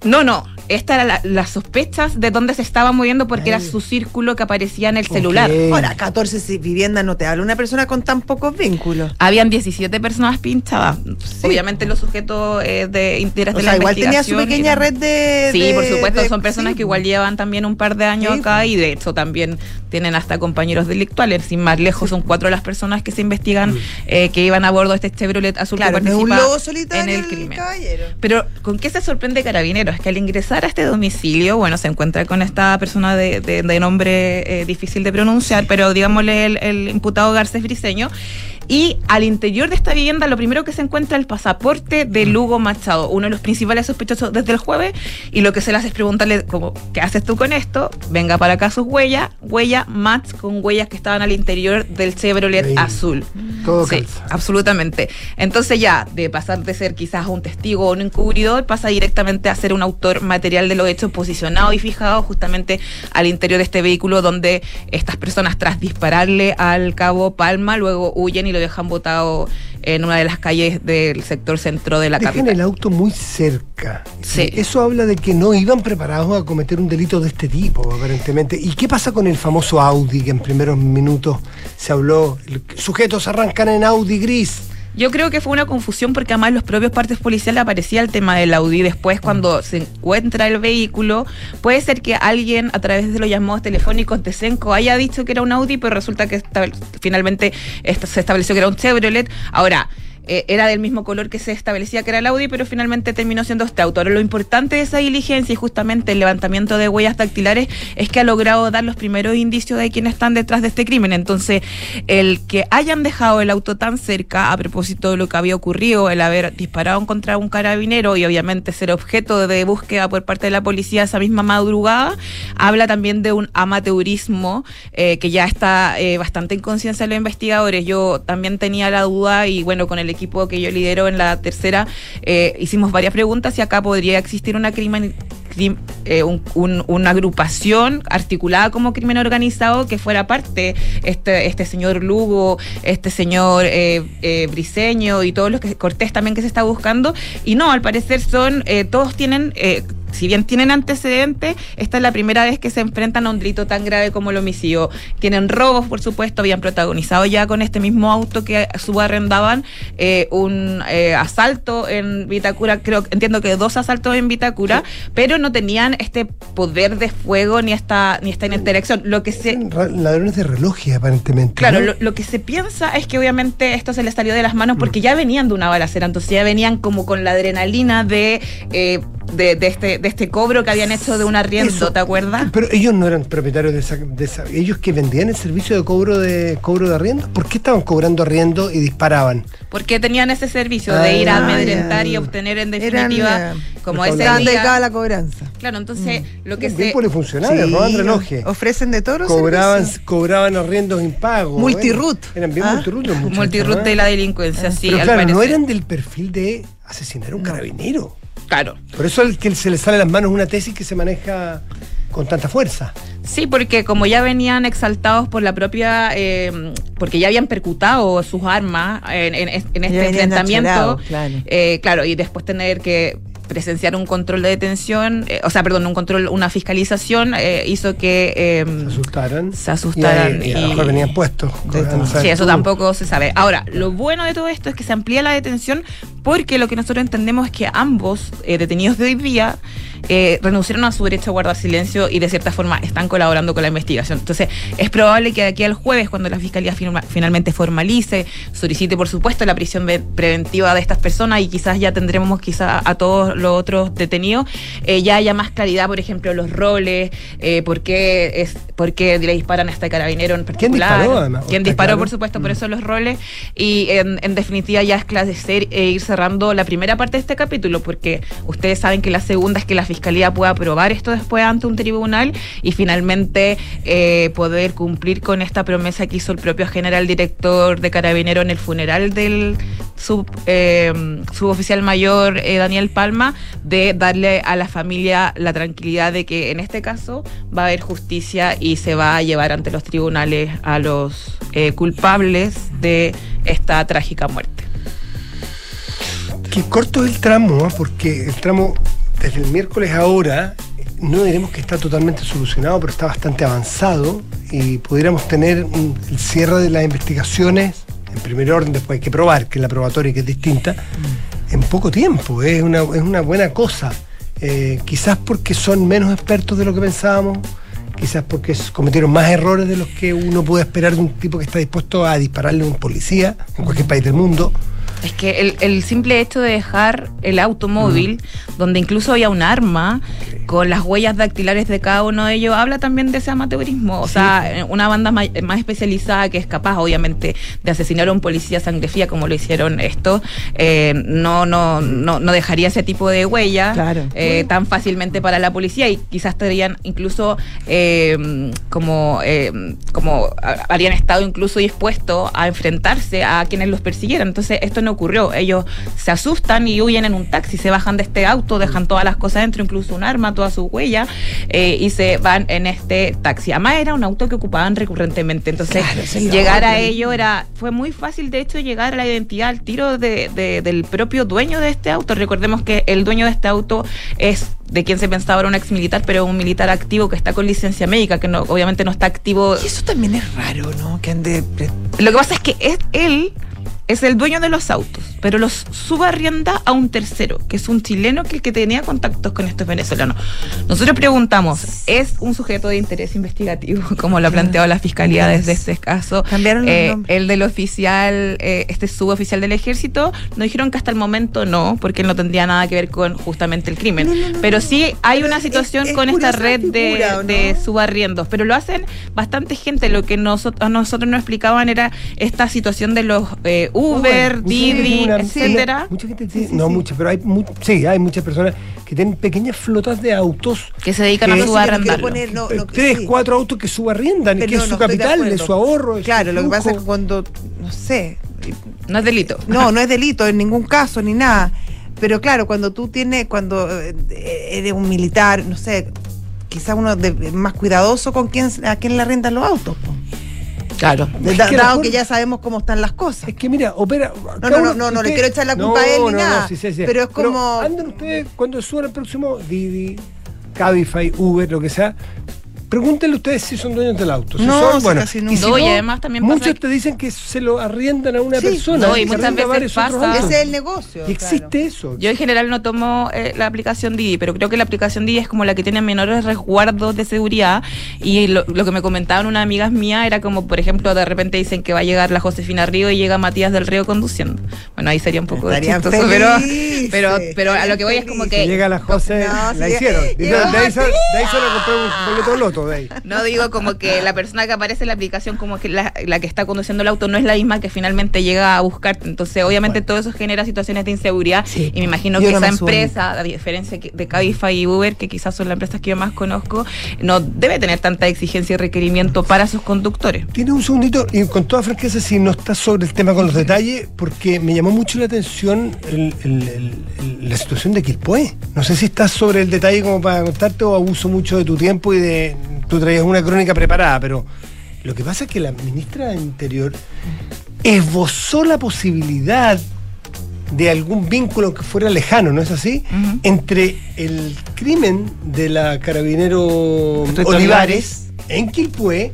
No, no, esta era la- las sospechas de dónde se estaba moviendo porque era su círculo que aparecía en el celular. Ahora, 14 si- viviendas no te habla una persona con tan pocos vínculos. Habían 17 personas pinchadas. Obviamente los sujetos eh, de interés O de sea, la igual tenía su pequeña eran- red de. Sí, de- por supuesto, de- son personas sí. que igual llevan también un par de años Sí. acá y de hecho también tienen hasta compañeros delictuales. Sin más lejos, son cuatro las personas que se investigan eh, que iban a bordo de este Chevrolet azul Claro, que no es un participa lobo solitario en el el crimen. caballero. Pero, ¿con qué se sorprende Carabineros? Que al ingresar a este domicilio, bueno, se encuentra con esta persona de, de- de nombre eh, difícil de pronunciar, pero digámosle el, el imputado Garcés Briseño. Y al interior de esta vivienda, lo primero que se encuentra es el pasaporte de Lugo Machado, uno de los principales sospechosos desde el jueves. Y lo que se le hace es preguntarle, como, ¿qué haces tú con esto? Venga para acá sus huellas, huella match con huellas que estaban al interior del Chevrolet Ahí. azul. Todo Sí, calza. absolutamente. Entonces ya, de pasar de ser quizás un testigo o un encubridor, pasa directamente a ser un autor material de los hechos posicionado y fijado justamente al interior de este vehículo donde estas personas tras dispararle al cabo Palma, luego huyen y lo dejan botado en una de las calles del sector centro de la Dejan capital. el auto muy cerca. Sí. Eso habla de que no iban preparados a cometer un delito de este tipo, aparentemente. ¿Y qué pasa con el famoso Audi que en primeros minutos se habló? Sujetos arrancan en Audi gris. Yo creo que fue una confusión porque además los propios partes policiales aparecía el tema del Audi. Después, cuando se encuentra el vehículo, puede ser que alguien a través de los llamados telefónicos de Senco haya dicho que era un Audi, pero resulta que finalmente se estableció que era un Chevrolet. Ahora, eh, era del mismo color que se establecía que era el Audi, pero finalmente terminó siendo este auto. Ahora, lo importante de esa diligencia y justamente el levantamiento de huellas dactilares es que ha logrado dar los primeros indicios de quiénes están detrás de este crimen. Entonces, el que hayan dejado el auto tan cerca, a propósito de lo que había ocurrido, el haber disparado contra un carabinero y obviamente ser objeto de búsqueda por parte de la policía esa misma madrugada, habla también de un amateurismo eh, que ya está eh, bastante en conciencia de los investigadores. Yo también tenía la duda y bueno, con el equipo que yo lidero en la tercera, eh, hicimos varias preguntas y acá podría existir una crimen crim- eh, un- un- una agrupación articulada como crimen organizado que fuera parte este este señor Lugo, este señor eh, eh, Briseño y todos los que Cortés también que se está buscando. Y no, al parecer son eh, todos tienen si bien tienen antecedentes, esta es la primera vez que se enfrentan a un delito tan grave como el homicidio. Tienen robos, por supuesto, habían protagonizado ya con este mismo auto que subarrendaban eh, un eh, asalto en Vitacura, creo, entiendo que dos asaltos en Vitacura, pero no tenían este poder de fuego ni esta, ni esta interacción. Lo que se, Ladrones de relojes, aparentemente. Claro, ¿no? lo, lo que se piensa es que obviamente esto se les salió de las manos porque ya venían de una balacera, entonces ya venían como con la adrenalina de, eh, de, de este, de este cobro que habían hecho de un arriendo, Eso. ¿te acuerdas? Pero ellos no eran propietarios de esa, de esa- Ellos que vendían el servicio de cobro de cobro de arriendo. ¿Por qué estaban cobrando arriendo y disparaban? Porque tenían ese servicio de ir a Ah, amedrentar y obtener en Eran, definitiva eh, como ese Estaban día. dedicados a la cobranza. Claro, entonces lo que Bien se... polifuncionales, roban relojes. Ofrecen de todos los Cobraban, servicios. cobraban arriendos impagos. Multiroot. Eran, eran bien Ah. Multiroot ¿ah? de la delincuencia, sí, Pero al claro, no eran del perfil de asesinar a un carabinero. Claro. Por eso es que se le sale a las manos una tesis que se maneja con tanta fuerza. Sí, porque como ya venían exaltados por la propia, eh, porque ya habían percutado sus armas en, en- en este enfrentamiento, claro. eh, claro, y después tener que presenciar un control de detención, eh, o sea, perdón, un control, una fiscalización, eh, hizo que eh, Se asustaran. se asustaran Y, y y- mejor venían puestos. De todo. ¿sabes Sí, eso tampoco se sabe. Ahora, lo bueno de todo esto es que se amplía la detención porque lo que nosotros entendemos es que ambos eh, detenidos de hoy día eh, renunciaron a su derecho a guardar silencio y de cierta forma están colaborando con la investigación. Entonces, es probable que de aquí al jueves, cuando la Fiscalía firma- finalmente formalice, solicite, por supuesto, la prisión ve- preventiva de estas personas y quizás ya tendremos quizás a todos los otros detenidos, eh, ya haya más claridad, por ejemplo, los roles, eh, por, qué es, por qué le disparan a este carabinero en ¿Quién particular. disparó, además? ¿Quién disparó, claro. por supuesto, por eso los roles. Y en, en definitiva ya esclarecer e ir cerrando la primera parte de este capítulo, porque ustedes saben que la segunda es que la Fiscalía pueda aprobar esto después ante un tribunal y finalmente eh, poder cumplir con esta promesa que hizo el propio general director de Carabinero en el funeral del sub, eh, suboficial mayor eh, Daniel Palma, de darle a la familia la tranquilidad de que en este caso va a haber justicia y se va a llevar ante los tribunales a los eh, culpables de esta trágica muerte. Qué corto el tramo, ¿ah? porque el tramo desde el miércoles ahora, no diremos que está totalmente solucionado, pero está bastante avanzado y pudiéramos tener un- el cierre de las investigaciones en primer orden, después hay que probar, que es la probatoria que es distinta, en poco tiempo. Es una, es una buena cosa. Eh, quizás porque son menos expertos de lo que pensábamos, quizás porque cometieron más errores de los que uno puede esperar de un tipo que está dispuesto a dispararle a un policía en cualquier país del mundo. Es que el, el simple hecho de dejar el automóvil, donde incluso había un arma, con las huellas dactilares de cada uno de ellos, habla también de ese amateurismo. O sea, una banda más, especializada que es capaz, obviamente, de asesinar a un policía sangre fría, como lo hicieron esto, eh, no, no, no, no dejaría ese tipo de huella Claro. eh, tan fácilmente para la policía y quizás estarían incluso eh, como, eh, como habrían estado incluso dispuestos a enfrentarse a quienes los persiguieran. Entonces esto no ocurrió. Ellos se asustan y huyen en un taxi, se bajan de este auto, dejan todas las cosas dentro, incluso un arma, toda su huella, eh, y se van en este taxi. Además era un auto que ocupaban recurrentemente. Entonces Claro, llegar a ello era fue muy fácil, de hecho, llegar a la identidad al tiro de- de- del propio dueño de este auto. Recordemos que el dueño de este auto es de quien se pensaba era un ex militar, pero un militar activo que está con licencia médica, que no, obviamente no está activo. Y eso también es raro, ¿no? Que ande. Lo que pasa es que es él es el dueño de los autos, pero los subarrienda a un tercero, que es un chileno que el que tenía contactos con estos venezolanos. Nosotros preguntamos, ¿es un sujeto de interés investigativo, como lo ha planteado la fiscalía desde este caso? Cambiaron Eh, el del oficial, eh, este suboficial del ejército, nos dijeron que hasta el momento no, porque él no tendría nada que ver con justamente el crimen. No, no, no, pero sí hay una situación es con esta red de subarriendos, pero lo hacen bastante gente. Lo que nosotros, a nosotros nos explicaban era esta situación de los eh, Uber, Didi, etcétera, Mucha gente tiene, no mucha, pero hay mu- sí, hay muchas personas que tienen pequeñas flotas de autos. que se dedican que- a sí, subarrendarlo. no, eh, no, tres, sí. cuatro autos que subarriendan, Pero que es no, su capital, es su ahorro. Claro, su lo que pasa es que cuando, no sé, No es delito. no, no es delito en ningún caso ni nada. Pero claro, cuando tú tienes, cuando eh, eres un militar, no sé, quizás uno de- más cuidadoso con quién, a quién le rentan los autos. po. Claro. Dado mejor- que ya sabemos cómo están las cosas. Es que mira, opera. No, no, no, no, le quiero echar la culpa a él ni nada, sí, sí, sí. pero es como- anden ustedes cuando suban el próximo Didi, Cabify, Uber, lo que sea. Pregúntenle ustedes si son dueños del auto. Si No, son, bueno, casi y si No, y además también pasa Muchos te dicen que se lo arriendan a una Sí, persona. no, y muchas veces pasa-. Ese es el negocio. Y existe eso. Yo en general no tomo eh, la aplicación Didi, pero creo que la aplicación Didi es como la que tiene menores resguardos de seguridad. Y lo, lo que me comentaban unas amigas mías era como, por ejemplo, de repente dicen que va a llegar la Josefina Río y llega Matías del Río conduciendo. Bueno, ahí sería un poco Estarían chistoso, pero, felices, pero, pero a lo que voy es como Que llega la José, No, la sí, hicieron. llegó de, ahí se, de ahí le compré un boleto loto. No digo como que la persona que aparece en la aplicación, como que la, la que está conduciendo el auto no es la misma que finalmente llega a buscarte. Entonces, obviamente, todo eso genera situaciones de inseguridad. Sí. Y me imagino Yo que no esa empresa, a diferencia de Cabify y Uber, que quizás son las empresas que yo más conozco, no debe tener tanta exigencia y requerimiento para sus conductores. Tienes un segundito y con toda franqueza, si no estás sobre el tema con los detalles, porque me llamó mucho la atención el- el- el- el- la situación de Quilpué. No sé si estás sobre el detalle como para contarte o abuso mucho de tu tiempo y de. Tú traías una crónica preparada, pero lo que pasa es que la ministra de Interior esbozó la posibilidad de algún vínculo que fuera lejano, ¿no es así? Entre el crimen de la carabinero Olivares en Quilpué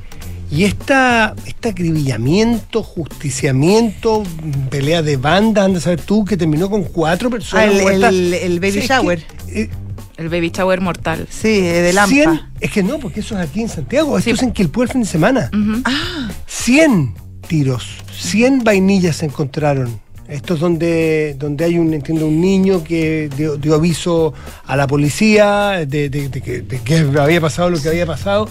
y esta, este acribillamiento, justiciamiento, pelea de banda, anda a saber tú, que terminó con cuatro personas Ah, el- muertas. el- el baby Sí, es que, shower. eh, El baby shower mortal. Sí, eh, de Lampa. 100 es que no, porque eso es aquí en Santiago, esto Sí. es en Quilpué el fin de semana. Ujú. Ah, 100 tiros, 100 vainillas se encontraron. Esto es donde, donde hay un, entiendo, un niño que dio, dio aviso a la policía de, de- de que, de que había pasado lo que había pasado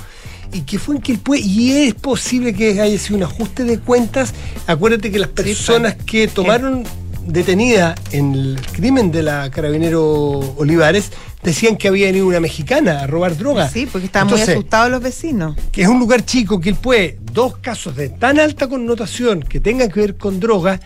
y que fue en Quilpué y es posible que haya sido un ajuste de cuentas. Acuérdate que las personas que tomaron detenida en el crimen de la carabinero Olivares decían que había venido una mexicana a robar droga. sí, porque estaban muy asustados los vecinos. que es un lugar chico, que él puede, dos casos de tan alta connotación que tengan que ver con droga,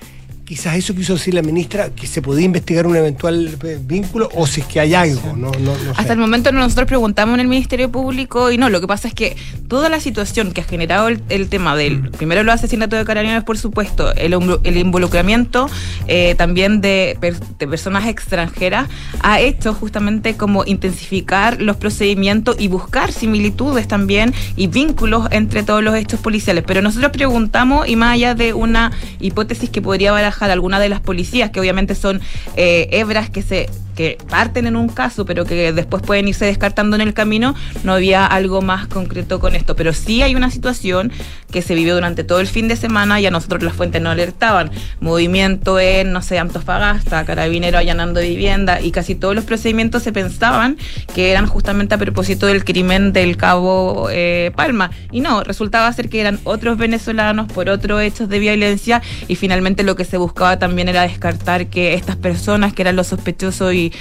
quizás eso quiso decir la ministra, que se podía investigar un eventual eh, vínculo o si es que hay algo, no, no, no sé. Hasta el momento nosotros preguntamos en el Ministerio Público y no, lo que pasa es que toda la situación que ha generado el, el tema del, primero los asesinatos de carabineros, por supuesto, el, el involucramiento eh, también de, de personas extranjeras, ha hecho justamente como intensificar los procedimientos y buscar similitudes también y vínculos entre todos los hechos policiales. Pero nosotros preguntamos, y más allá de una hipótesis que podría barajar alguna de las policías, que obviamente son eh, hebras que se que parten en un caso, pero que después pueden irse descartando en el camino, no había algo más concreto con esto. Pero sí hay una situación que se vivió durante todo el fin de semana y a nosotros las fuentes no alertaban. Movimiento en, no sé, Antofagasta, carabinero allanando vivienda y casi todos los procedimientos se pensaban que eran justamente a propósito del crimen del cabo eh, Palma. Y no, resultaba ser que eran otros venezolanos por otros hechos de violencia y finalmente lo que se buscaba también era descartar que estas personas que eran los sospechosos y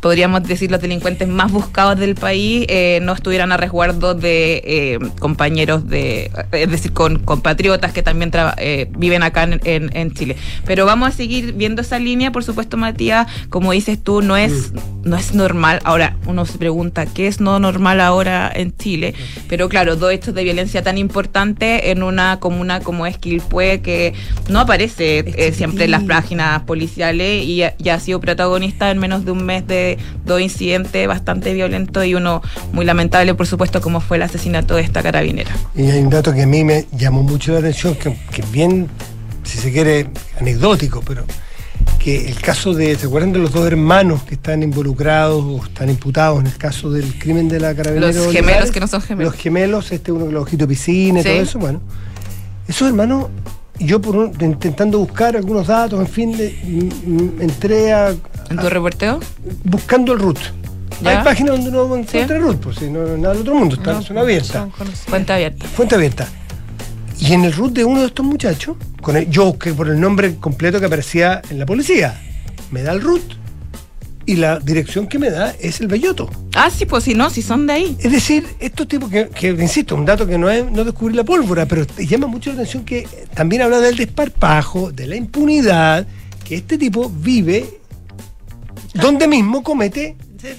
podríamos decir los delincuentes más buscados del país eh, no estuvieran a resguardo de eh, compañeros de, es decir, con compatriotas que también traba- eh, viven acá en, en- en Chile. Pero vamos a seguir viendo esa línea, por supuesto, Matías, como dices tú, no es, no es normal. Ahora, uno se pregunta, ¿qué es no normal ahora en Chile? Pero claro, dos hechos de violencia tan importantes en una comuna como es Quilpué, que no aparece eh, siempre en las páginas policiales y ya, ya ha sido protagonista en menos de un mes de dos incidentes bastante violentos y uno muy lamentable, por supuesto, como fue el asesinato de esta carabinera. Y hay un dato que a mí me llamó mucho la atención, que, que bien, si se quiere, anecdótico, pero que el caso de, ¿se acuerdan de los dos hermanos que están involucrados o están imputados en el caso del crimen de la carabinero? Los gemelos Olivares? que no son gemelos. Los gemelos, este uno con los ojitos de piscina y Sí. todo eso, bueno. Esos hermanos, yo por un- intentando buscar algunos datos, en fin, de- m- m- entré a, ¿En tu reporteo? buscando el root. ¿Ya? Hay páginas donde uno encuentra el root, pues si no nada del otro mundo, está en zona abierta. Cuenta abierta. Fuente abierta. Y en el root de uno de estos muchachos, con el, yo que por el nombre completo que aparecía en la policía, me da el root y la dirección que me da es el Belloto. Ah, sí, pues si no, si son de ahí. Es decir, estos tipos que, que, insisto, un dato que no es no descubrir la pólvora, pero te llama mucho la atención que también habla del desparpajo, de la impunidad, que este tipo vive donde mismo comete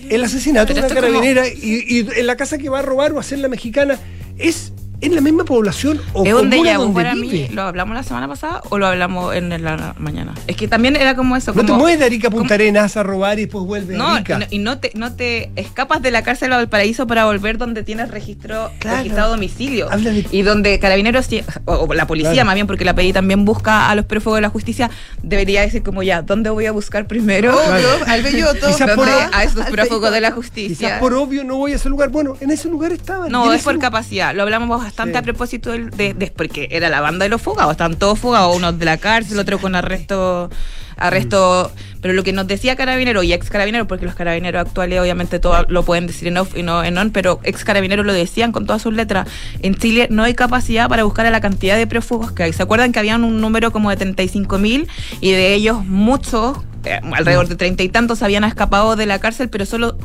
el asesinato de una como- carabinera y, y en la casa que va a robar o a hacer la mexicana es en la misma población o es déjà vu donde para vive. mí. ¿Lo hablamos la semana pasada o lo hablamos en la mañana? Es que también era como eso. No te como- mueves de Arica a Punta Arenas a robar y después vuelves No, a Arica. no, y no te, no te escapas de la cárcel a Valparaíso para volver donde tienes registro, Claro. registrado domicilio. Habla de- Y donde carabineros, o, o la policía Claro. más bien, porque la PDI también busca a los prófugos de la justicia, debería decir como ya, ¿dónde voy a buscar primero? Obvio, al belloto. Por- a estos al prófugos de la justicia. Quizás por obvio no voy a ese lugar. Bueno, en ese lugar estaban. No, es por lugar- capacidad. Lo hablamos bastante Sí. a propósito del- de, de- porque era la banda de los fugados. Estaban todos fugados, uno de la cárcel, otro con arresto, arresto. Pero lo que nos decía carabinero y ex carabinero, porque los carabineros actuales obviamente todo lo pueden decir en off y no en on, pero ex carabineros lo decían con todas sus letras. En Chile no hay capacidad para buscar a la cantidad de prófugos que hay. ¿Se acuerdan que habían un número como de 35 mil y de ellos muchos, eh, alrededor de treinta y tantos, habían escapado de la cárcel, pero solo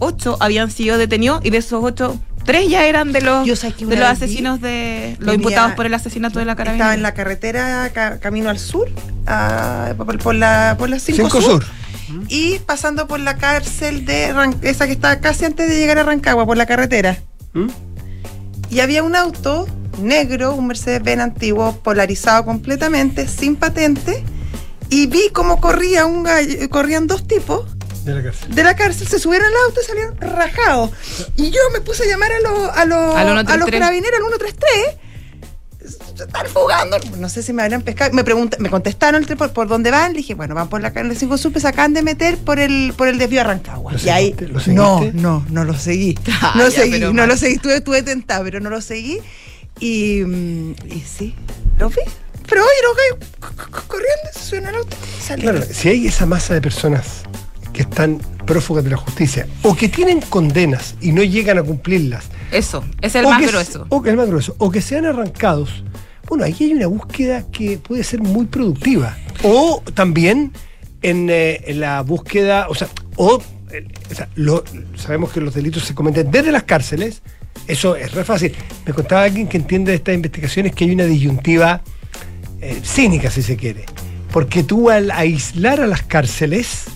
ocho habían sido detenidos y de esos ocho, tres ya eran de los, Yo sé que de los asesinos de los imputados por el asesinato de la carabinera. Estaba en la carretera ca- camino al sur, a- por, por la, por la 5 Cinco sur, Sur. y pasando por la cárcel de Ran- esa que está casi antes de llegar a Rancagua, por la carretera. ¿Mm? Y había un auto negro, un Mercedes-Benz antiguo, polarizado completamente, sin patente, y vi cómo corría un gallo- corrían dos tipos De la cárcel. de la cárcel, se subieron al auto y salieron rajados. Y yo me puse a llamar a los a los, Al a los 133. carabineros, al 133. Se están fugando. No sé si me habrán pescado. Me pregunta, me contestaron el por, por dónde van. Le dije, bueno, van por la carne 5 Super, se acaban de meter por el, por el desvío a Rancagua. ¿Lo y ahí, no, no, no lo seguí. Ah, no ya, seguí, no mal. lo seguí. Estuve, estuve tentada, pero no lo seguí. Y, mm, y sí, lo vi. Pero oye, los gallos corriendo, se subieron al auto y salieron. Claro, si hay esa masa de personas que están prófugas de la justicia o que tienen condenas y no llegan a cumplirlas, Eso, es el más grueso. O que el más grueso, o que sean arrancados, bueno, aquí hay una búsqueda que puede ser muy productiva. O también en, eh, en la búsqueda, o sea, o, eh, o sea, lo- sabemos que los delitos se cometen desde las cárceles, eso es re fácil. Me contaba alguien que entiende de estas investigaciones que hay una disyuntiva eh, cínica, si se quiere. Porque tú al aislar a las cárceles,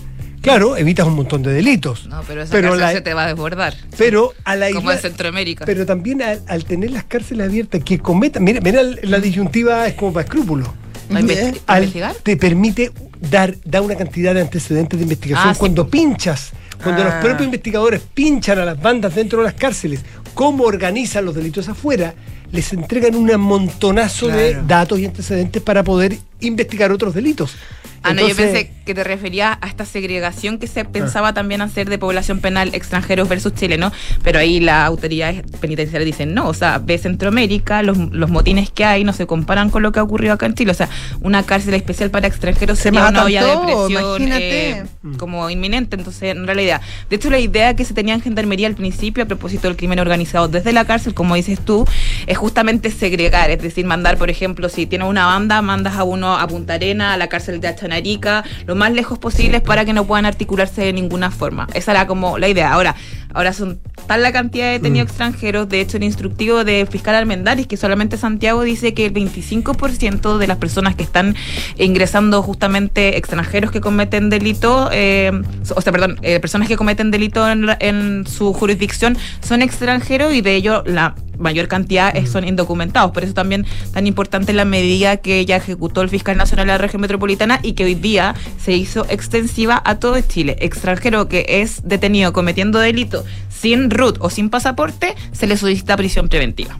claro, evitas un montón de delitos. No, pero esa Pero cárcel la- se te va a desbordar. Pero al aislar... Como en Centroamérica. Pero también al, al tener las cárceles abiertas, que cometan. Mira, mira, la disyuntiva es como para escrúpulos. ¿Va a inve- Al- investigar? te permite dar, dar una cantidad de antecedentes de investigación Ah, sí. cuando pinchas, cuando los Ah. propios investigadores pinchan a las bandas dentro de las cárceles, cómo organizan los delitos afuera, les entregan un montonazo de datos y antecedentes para poder investigar otros delitos. Ah, no, yo pensé que te referías a esta segregación que se pensaba también hacer de población penal extranjeros versus chilenos, pero ahí las autoridades penitenciarias dicen no, o sea, ve Centroamérica, los, los motines que hay no se comparan con lo que ha ocurrido acá en Chile, o sea, una cárcel especial para extranjeros Se sería una olla de presión eh, como inminente, entonces no era la idea. De hecho, la idea que se tenía en Gendarmería al principio a propósito del crimen organizado desde la cárcel, como dices tú, es justamente segregar, es decir, mandar, por ejemplo, si tienes una banda, mandas a uno a Punta Arena, a la cárcel de Achanarica, lo más lejos posible para que no puedan articularse de ninguna forma. Esa era como la idea. Ahora, ahora son tal la cantidad de detenidos extranjeros, de hecho el instructivo de fiscal Almendaris, que solamente Santiago dice que el 25% de las personas que están ingresando justamente extranjeros que cometen delito, eh, o sea, perdón, eh, personas que cometen delito en, en su jurisdicción son extranjeros y de ello la mayor cantidad es- son indocumentados. Por eso también tan importante la medida que ya ejecutó el fiscal nacional de la región metropolitana y que hoy día se hizo extensiva a todo Chile. Extranjero que es detenido cometiendo delito sin RUT o sin pasaporte, se le solicita prisión preventiva.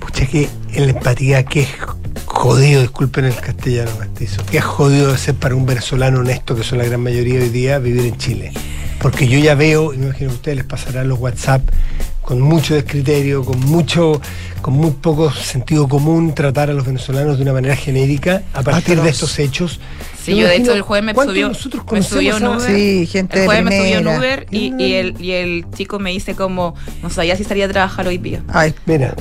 Pucha, que en la empatía, que es jodido, disculpen el castellano castizo, que es jodido de ser para un venezolano honesto, que son la gran mayoría hoy día, vivir en Chile. Porque yo ya veo, y me imagino que a ustedes les pasarán los WhatsApp con mucho descriterio, con mucho, con muy poco sentido común, tratar a los venezolanos de una manera genérica a partir de estos hechos. Sí, yo de hecho el jueves me subió, nosotros me subió un Uber. Sí, gente el de jueves me subió un. Uber y, y el, y el chico me dice como, no sabía si estaría a trabajar hoy día. Ay, Mira,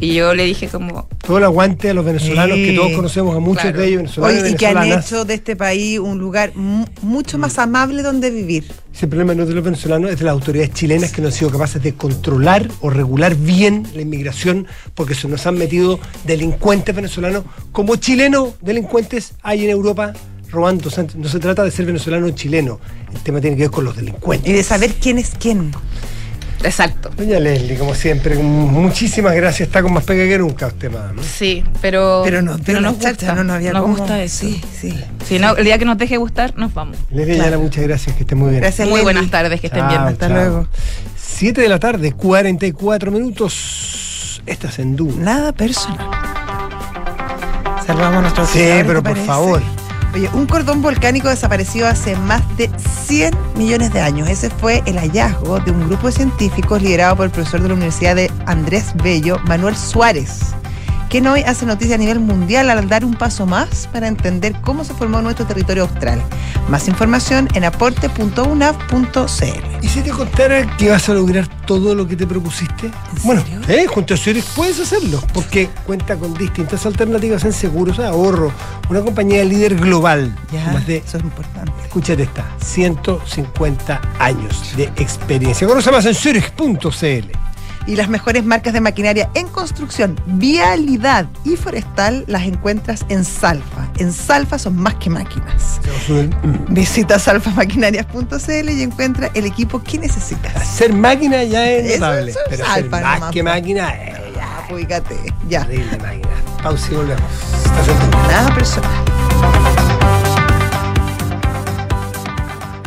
Y yo le dije como, todo el aguante a los venezolanos, Sí. que todos conocemos a muchos Claro. de ellos, venezolanos Oye, y y que han hecho de este país un lugar mu- mucho más amable donde vivir. Ese problema no es de los venezolanos, es de las autoridades chilenas que no han sido capaces de controlar o regular bien la inmigración porque se nos han metido delincuentes venezolanos como chilenos delincuentes hay en Europa robando. O sea, no se trata de ser venezolano o chileno, el tema tiene que ver con los Y delincuentes. de saber quién es quién. Exacto. Doña Leslie, como siempre, muchísimas gracias. Está con más pega que nunca usted, más. ¿no? Sí, pero, Pero nos dio nos chacha, gusta. no nos había nos cómo. gusta eso. Sí, sí. Sí, no, el día que nos deje gustar, nos vamos. Leslie Claro. Ayala, muchas gracias, que esté muy bien. Gracias, Muy Leslie. buenas tardes, que estén Chao, bien. Hasta chao. luego. 7 de la tarde, 44 minutos. Estás en Duna. Nada personal. Salvamos a nuestros Sí, pero ¿te por parece? favor. Un cordón volcánico desapareció hace más de 100 millones de años. Ese fue el hallazgo de un grupo de científicos liderado por el profesor de la Universidad de Andrés Bello, Manuel Suárez, quien hoy hace noticia a nivel mundial al dar un paso más para entender cómo se formó nuestro territorio austral. Más información en aporte.unaf.cl. ¿Y si te contara que vas a lograr todo lo que te propusiste? Bueno? ¿eh? junto a Zurich puedes hacerlo, porque cuenta con distintas alternativas en seguros ahorro. Una compañía líder global. Ya, con Más de, eso es importante. escúchate esta, 150 años de experiencia. Conoce más en Zurich.cl. Y las mejores marcas de maquinaria en construcción, vialidad y forestal las encuentras en Salfa. En Salfa son más que máquinas. Visita salfamaquinarias.cl y encuentra el equipo que necesitas. Ser máquina ya es notable, eso pero ser más nomás, que po. máquina es Ya, ubícate. Ya. terrible máquina. Pausa y volvemos. Nada personal.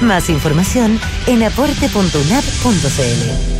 Más información en aporte.unap.cl.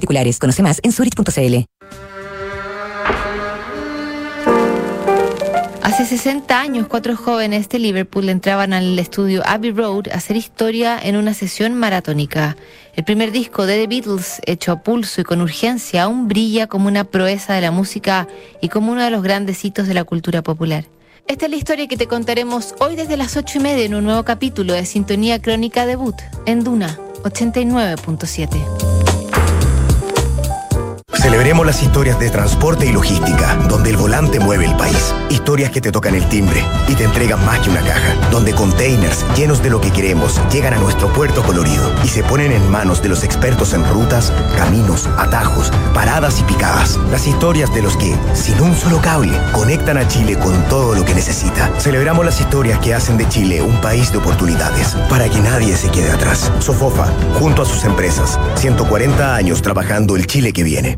Conoce más en zurich.cl. Hace 60 años, cuatro jóvenes de Liverpool entraban al estudio Abbey Road a hacer historia en una sesión maratónica. El primer disco de The Beatles, hecho a pulso y con urgencia, aún brilla como una proeza de la música y como uno de los grandes hitos de la cultura popular. Esta es la historia que te contaremos hoy desde las 8 y media en un nuevo capítulo de Sintonía Crónica Debut en Duna 89.7. Celebremos las historias de transporte y logística, donde el volante mueve el país. Historias que te tocan el timbre y te entregan más que una caja. Donde containers llenos de lo que queremos llegan a nuestro puerto colorido y se ponen en manos de los expertos en rutas, caminos, atajos, paradas y picadas. Las historias de los que, sin un solo cable, conectan a Chile con todo lo que necesita. Celebramos las historias que hacen de Chile un país de oportunidades, para que nadie se quede atrás. Sofofa, junto a sus empresas, 140 años trabajando el Chile que viene.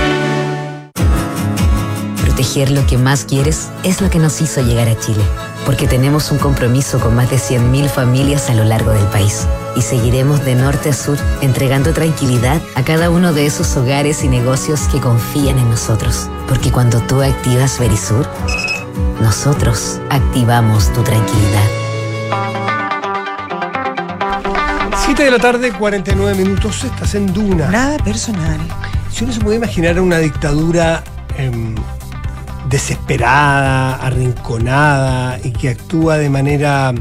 Proteger lo que más quieres es lo que nos hizo llegar a Chile, porque tenemos un compromiso con más de 100.000 familias a lo largo del país y seguiremos de norte a sur entregando tranquilidad a cada uno de esos hogares y negocios que confían en nosotros, porque cuando tú activas Verisur, nosotros activamos tu tranquilidad. 7 de la tarde, 49 minutos, estás en Duna. Nada personal. Si uno se puede imaginar una dictadura em, desesperada, arrinconada y que actúa de manera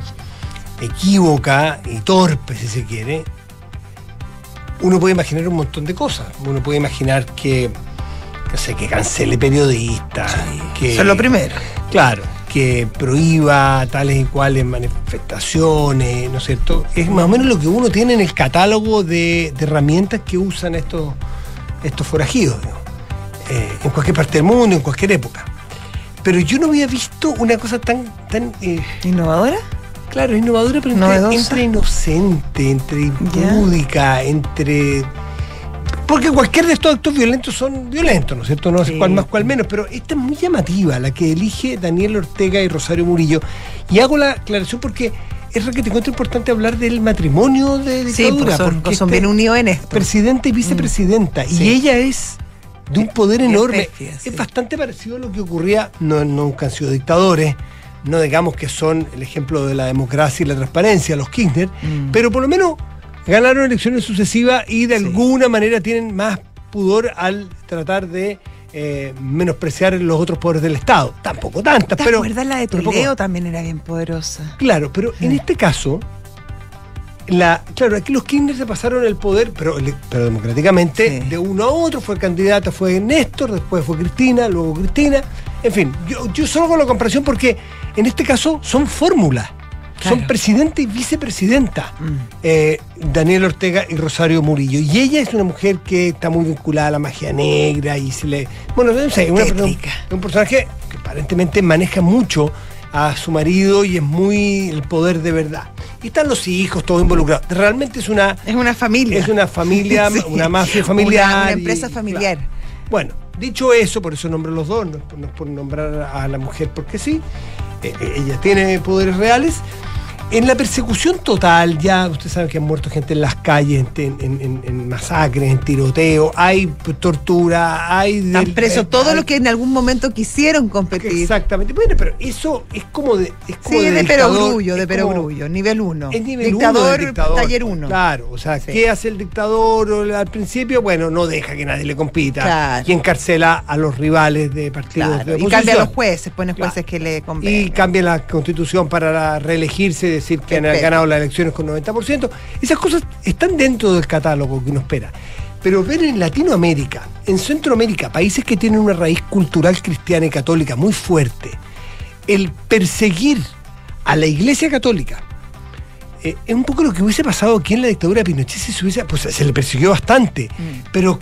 equívoca y torpe, si se quiere, uno puede imaginar un montón de cosas. Uno puede imaginar que, no sé, que cancele periodistas, que... Eso es lo primero. Claro, que prohíba tales y cuales manifestaciones, ¿no es cierto? Es más o menos lo que uno tiene en el catálogo de, de herramientas que usan estos, estos forajidos, eh, en cualquier parte del mundo, en cualquier época. Pero yo no había visto una cosa tan... tan eh, ¿Innovadora? Claro, innovadora, pero entre, inocente, entre impúdica, entre... Porque cualquier de estos actos violentos son violentos, ¿no es cierto? No sé Sí. cuál más, cuál menos, pero esta es muy llamativa, la que elige Daniel Ortega y Rosario Murillo. Y hago la aclaración porque es que te encuentro importante hablar del matrimonio de Sí, dictadura. pues son- porque son este bien unidos en esto. Presidente y vicepresidenta. Sí. Y ella es de un poder enorme. Es bastante parecido a lo que ocurría, no, nunca han sido dictadores, no digamos que son el ejemplo de la democracia y la transparencia, los Kirchner, Mm. pero por lo menos ganaron elecciones sucesivas y de alguna manera tienen más pudor al tratar de eh, menospreciar los otros poderes del Estado. Tampoco tantas, ¿Te pero. acuerdas la de. Toledo? También era bien poderosa. Claro, pero en este caso, la, claro, aquí los Kirchner se pasaron el poder, pero, democráticamente, de uno a otro. Fue candidata, fue Néstor, después fue Cristina, luego Cristina. En fin, yo, yo solo hago la comparación porque en este caso son fórmulas. Son presidente y vicepresidenta. eh, Daniel Ortega y Rosario Murillo. Y ella es una mujer que está muy vinculada a la magia negra y se le. Bueno, no sé, una, un, un personaje que aparentemente maneja mucho a su marido y es muy el poder de verdad. Y están los hijos, todos involucrados. Realmente es una. Es una familia. Es una familia, Sí. una mafia familiar. Una, una y- empresa familiar. bueno, dicho eso, por eso nombro los dos, no es por, no es por nombrar a la mujer porque sí, eh, eh, ella tiene poderes reales. En la persecución total, ya ustedes saben que han muerto gente en las calles, en, en- en- en masacres, en tiroteo, hay tortura, hay... Del- presos eh, todos hay- los que en algún momento quisieron competir. Exactamente. Bueno, pero eso es como de... Es como Sí, de, dictador, perogrullo, de perogrullo, nivel 1. es nivel dictador, uno dictador. taller 1. Claro, o sea, ¿qué hace el dictador al principio? Bueno, no deja que nadie le compita. Claro. Y encarcela a los rivales de partidos de y cambia a los jueces, pone jueces que le convienen. Y cambia la constitución para reelegirse, decir que han Perfecto. ganado las elecciones con 90%. Esas cosas están dentro del catálogo que uno espera. Pero ver en Latinoamérica, en Centroamérica, países que tienen una raíz cultural cristiana y católica muy fuerte, el perseguir a la Iglesia Católica eh, es un poco lo que hubiese pasado aquí en la dictadura de Pinochet si se hubiese, pues se le persiguió bastante, pero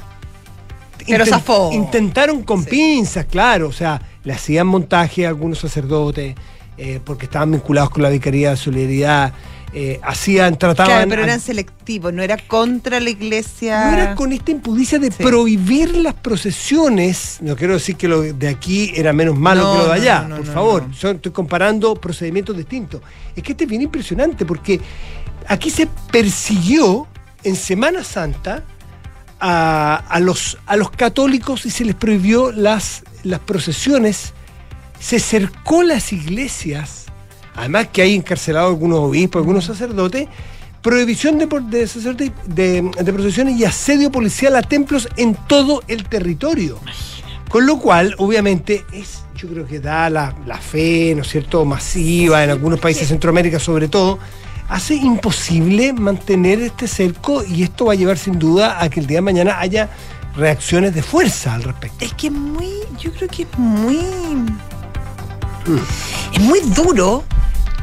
Pero zafó. intentaron con pinzas, claro, o sea, le hacían montaje a algunos sacerdotes eh, porque estaban vinculados con la Vicaría de Solidaridad, eh, hacían, trataban Claro, pero eran selectivos, no era contra la iglesia. no era con esta impudicia de prohibir las procesiones. No quiero decir que lo de aquí era menos malo No, que lo de allá, no, no, por favor. Yo estoy comparando procedimientos distintos. Es que este es bien impresionante porque aquí se persiguió en Semana Santa a, a los, a los católicos y se les prohibió las, las procesiones. Se cercó las iglesias, además que hay encarcelados algunos obispos, algunos sacerdotes, prohibición de, de, de- de procesiones y asedio policial a templos en todo el territorio. Con lo cual, obviamente, es, yo creo que da la, la fe, ¿no es cierto?, masiva en algunos países de Centroamérica sobre todo, hace imposible mantener este cerco y esto va a llevar sin duda a que el día de mañana haya reacciones de fuerza al respecto. Es que es muy, yo creo que es muy, es muy duro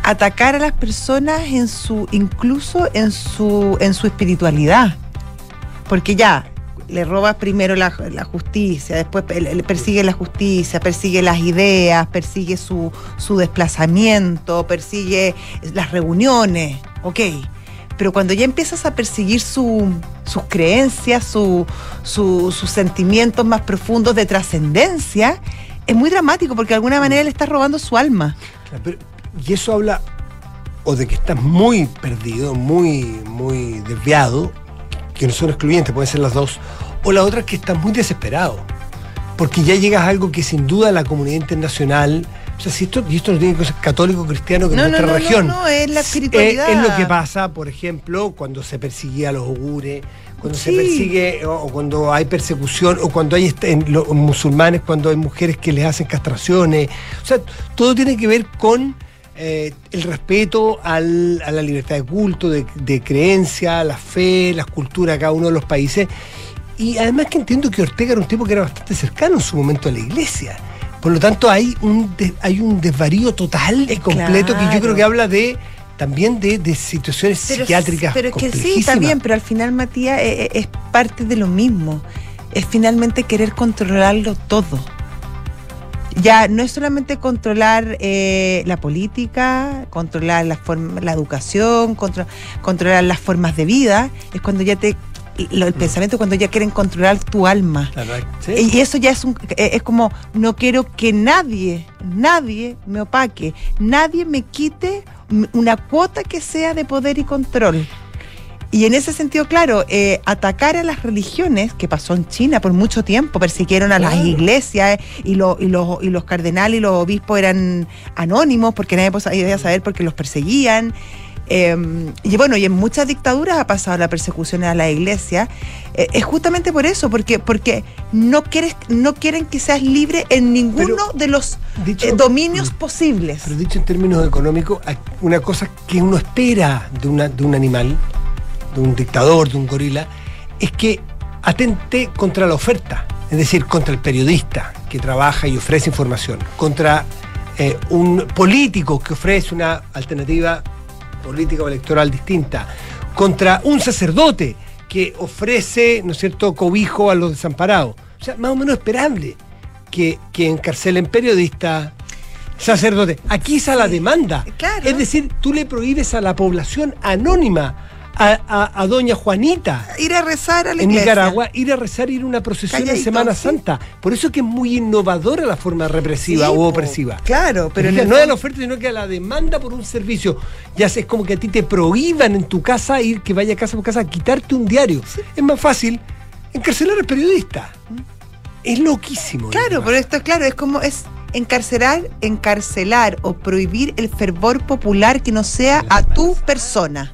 atacar a las personas en su, incluso en su, en su espiritualidad, porque ya le robas primero la, justicia, después persigue la justicia, persigue las ideas, persigue su, su desplazamiento, persigue las reuniones, ok. Pero cuando ya empiezas a perseguir su- sus creencias, su- sus sentimientos más profundos de trascendencia, es muy dramático porque de alguna manera le estás robando su alma. Y eso habla o de que estás muy perdido, muy, muy desviado, que no son excluyentes, pueden ser las dos, o la otra es que estás muy desesperado, porque ya llegas a algo que sin duda la comunidad internacional O sea, si esto, y esto no tiene que ser católico cristiano que No, en nuestra no, no, región. no, es la Eh, espiritualidad. Es, lo que pasa, por ejemplo, cuando se persigue a los ogures, cuando se persigue, o, o cuando hay persecución, o cuando hay este- en los musulmanes, cuando hay mujeres que les hacen castraciones. O sea, todo tiene que ver con eh, el respeto al- a la libertad de culto, de, de creencia, la fe, las culturas de cada uno de los países. Y además que entiendo que Ortega era un tipo que era bastante cercano en su momento a la iglesia. Por lo tanto, hay un, de- hay un desvarío total y completo que yo creo que habla de también de, de situaciones psiquiátricas Pero es que sí, está bien, pero al final, Matías, eh, eh, es parte de lo mismo. Es finalmente querer controlarlo todo. Ya no es solamente controlar eh, la política, controlar la, forma, la educación, contro- controlar las formas de vida, es cuando ya te. Lo- el pensamiento cuando ya quieren controlar tu alma. ¿sí? Y eso ya es un, eh, es como no quiero que nadie, nadie me opaque, nadie me quite una cuota que sea de poder y control. Y en ese sentido, claro, eh, atacar a las religiones, que pasó en China por mucho tiempo, persiguieron a las iglesias eh, y, lo- y los, y los cardenales y los obispos eran anónimos porque nadie podía saber por qué los perseguían. Eh, y bueno, y en muchas dictaduras ha pasado la persecución a la iglesia. Eh, es justamente por eso, porque, porque no, quieres, no quieren que seas libre en ninguno de los dicho- eh, dominios posibles. Pero dicho en términos económicos, una cosa que uno espera de, una, de un animal, de un dictador, de un gorila, es que atente contra la oferta, es decir, contra el periodista que trabaja y ofrece información, contra eh, un político que ofrece una alternativa política o electoral distinta, contra un sacerdote que ofrece, ¿no es cierto?, cobijo a los desamparados. O sea, más o menos esperable que, que encarcelen periodistas, sacerdotes. Aquí está la demanda. Es decir, tú le prohíbes a la población anónima, a, a- a doña Juanita, Ir a rezar a la en iglesia. Nicaragua, ir a rezar, ir a una procesión en Calladito, Semana sí. Santa. Por eso que es muy innovadora la forma represiva Sí, o opresiva. claro, pero en el no es la oferta, sino que a la demanda por un servicio. Ya sé, es como que a ti te prohíban en tu casa ir, que vaya casa por casa a quitarte un diario. Es más fácil encarcelar al periodista. Es loquísimo. Claro, pero esto es claro, es como es encarcelar, encarcelar o prohibir el fervor popular que no sea a tu persona.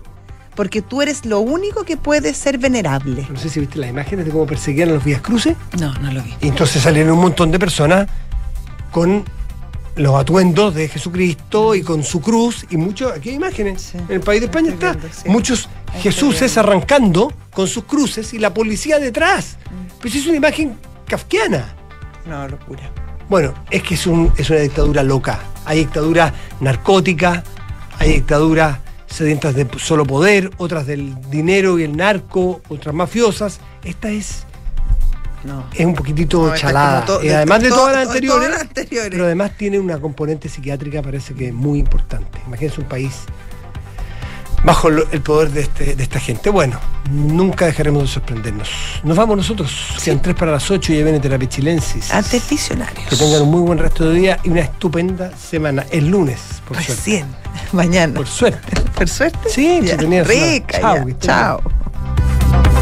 Porque tú eres lo único que puede ser venerable. No sé si viste las imágenes de cómo perseguían a los Vías Cruces. No, no lo vi. Y entonces salieron un montón de personas con los atuendos de Jesucristo y con su cruz y muchos, aquí hay imágenes, en el país de España está, muchos Jesuses arrancando con sus cruces y la policía detrás. Pues es una imagen kafkiana. No, locura. Bueno, es que es, un- es una dictadura loca. Hay dictadura narcótica, hay dictaduras sedientas de solo poder, otras del dinero y el narco, otras mafiosas. Esta es, es un poquitito No, chalada. como to- Y además de to- todas las todas las anteriores. pero además tiene una componente psiquiátrica, parece que muy importante. Imagínense un país bajo el poder de, este- de esta gente. Bueno, nunca dejaremos de sorprendernos. Nos vamos nosotros, sean tres para las ocho y ya viene Terapia Chilensis. Antes visionarios. Que tengan un muy buen resto de día y una estupenda semana. El lunes, por Recién, suerte. mañana. Por suerte. ¿Por suerte? Sí, Ya, Rica, Chao, ya.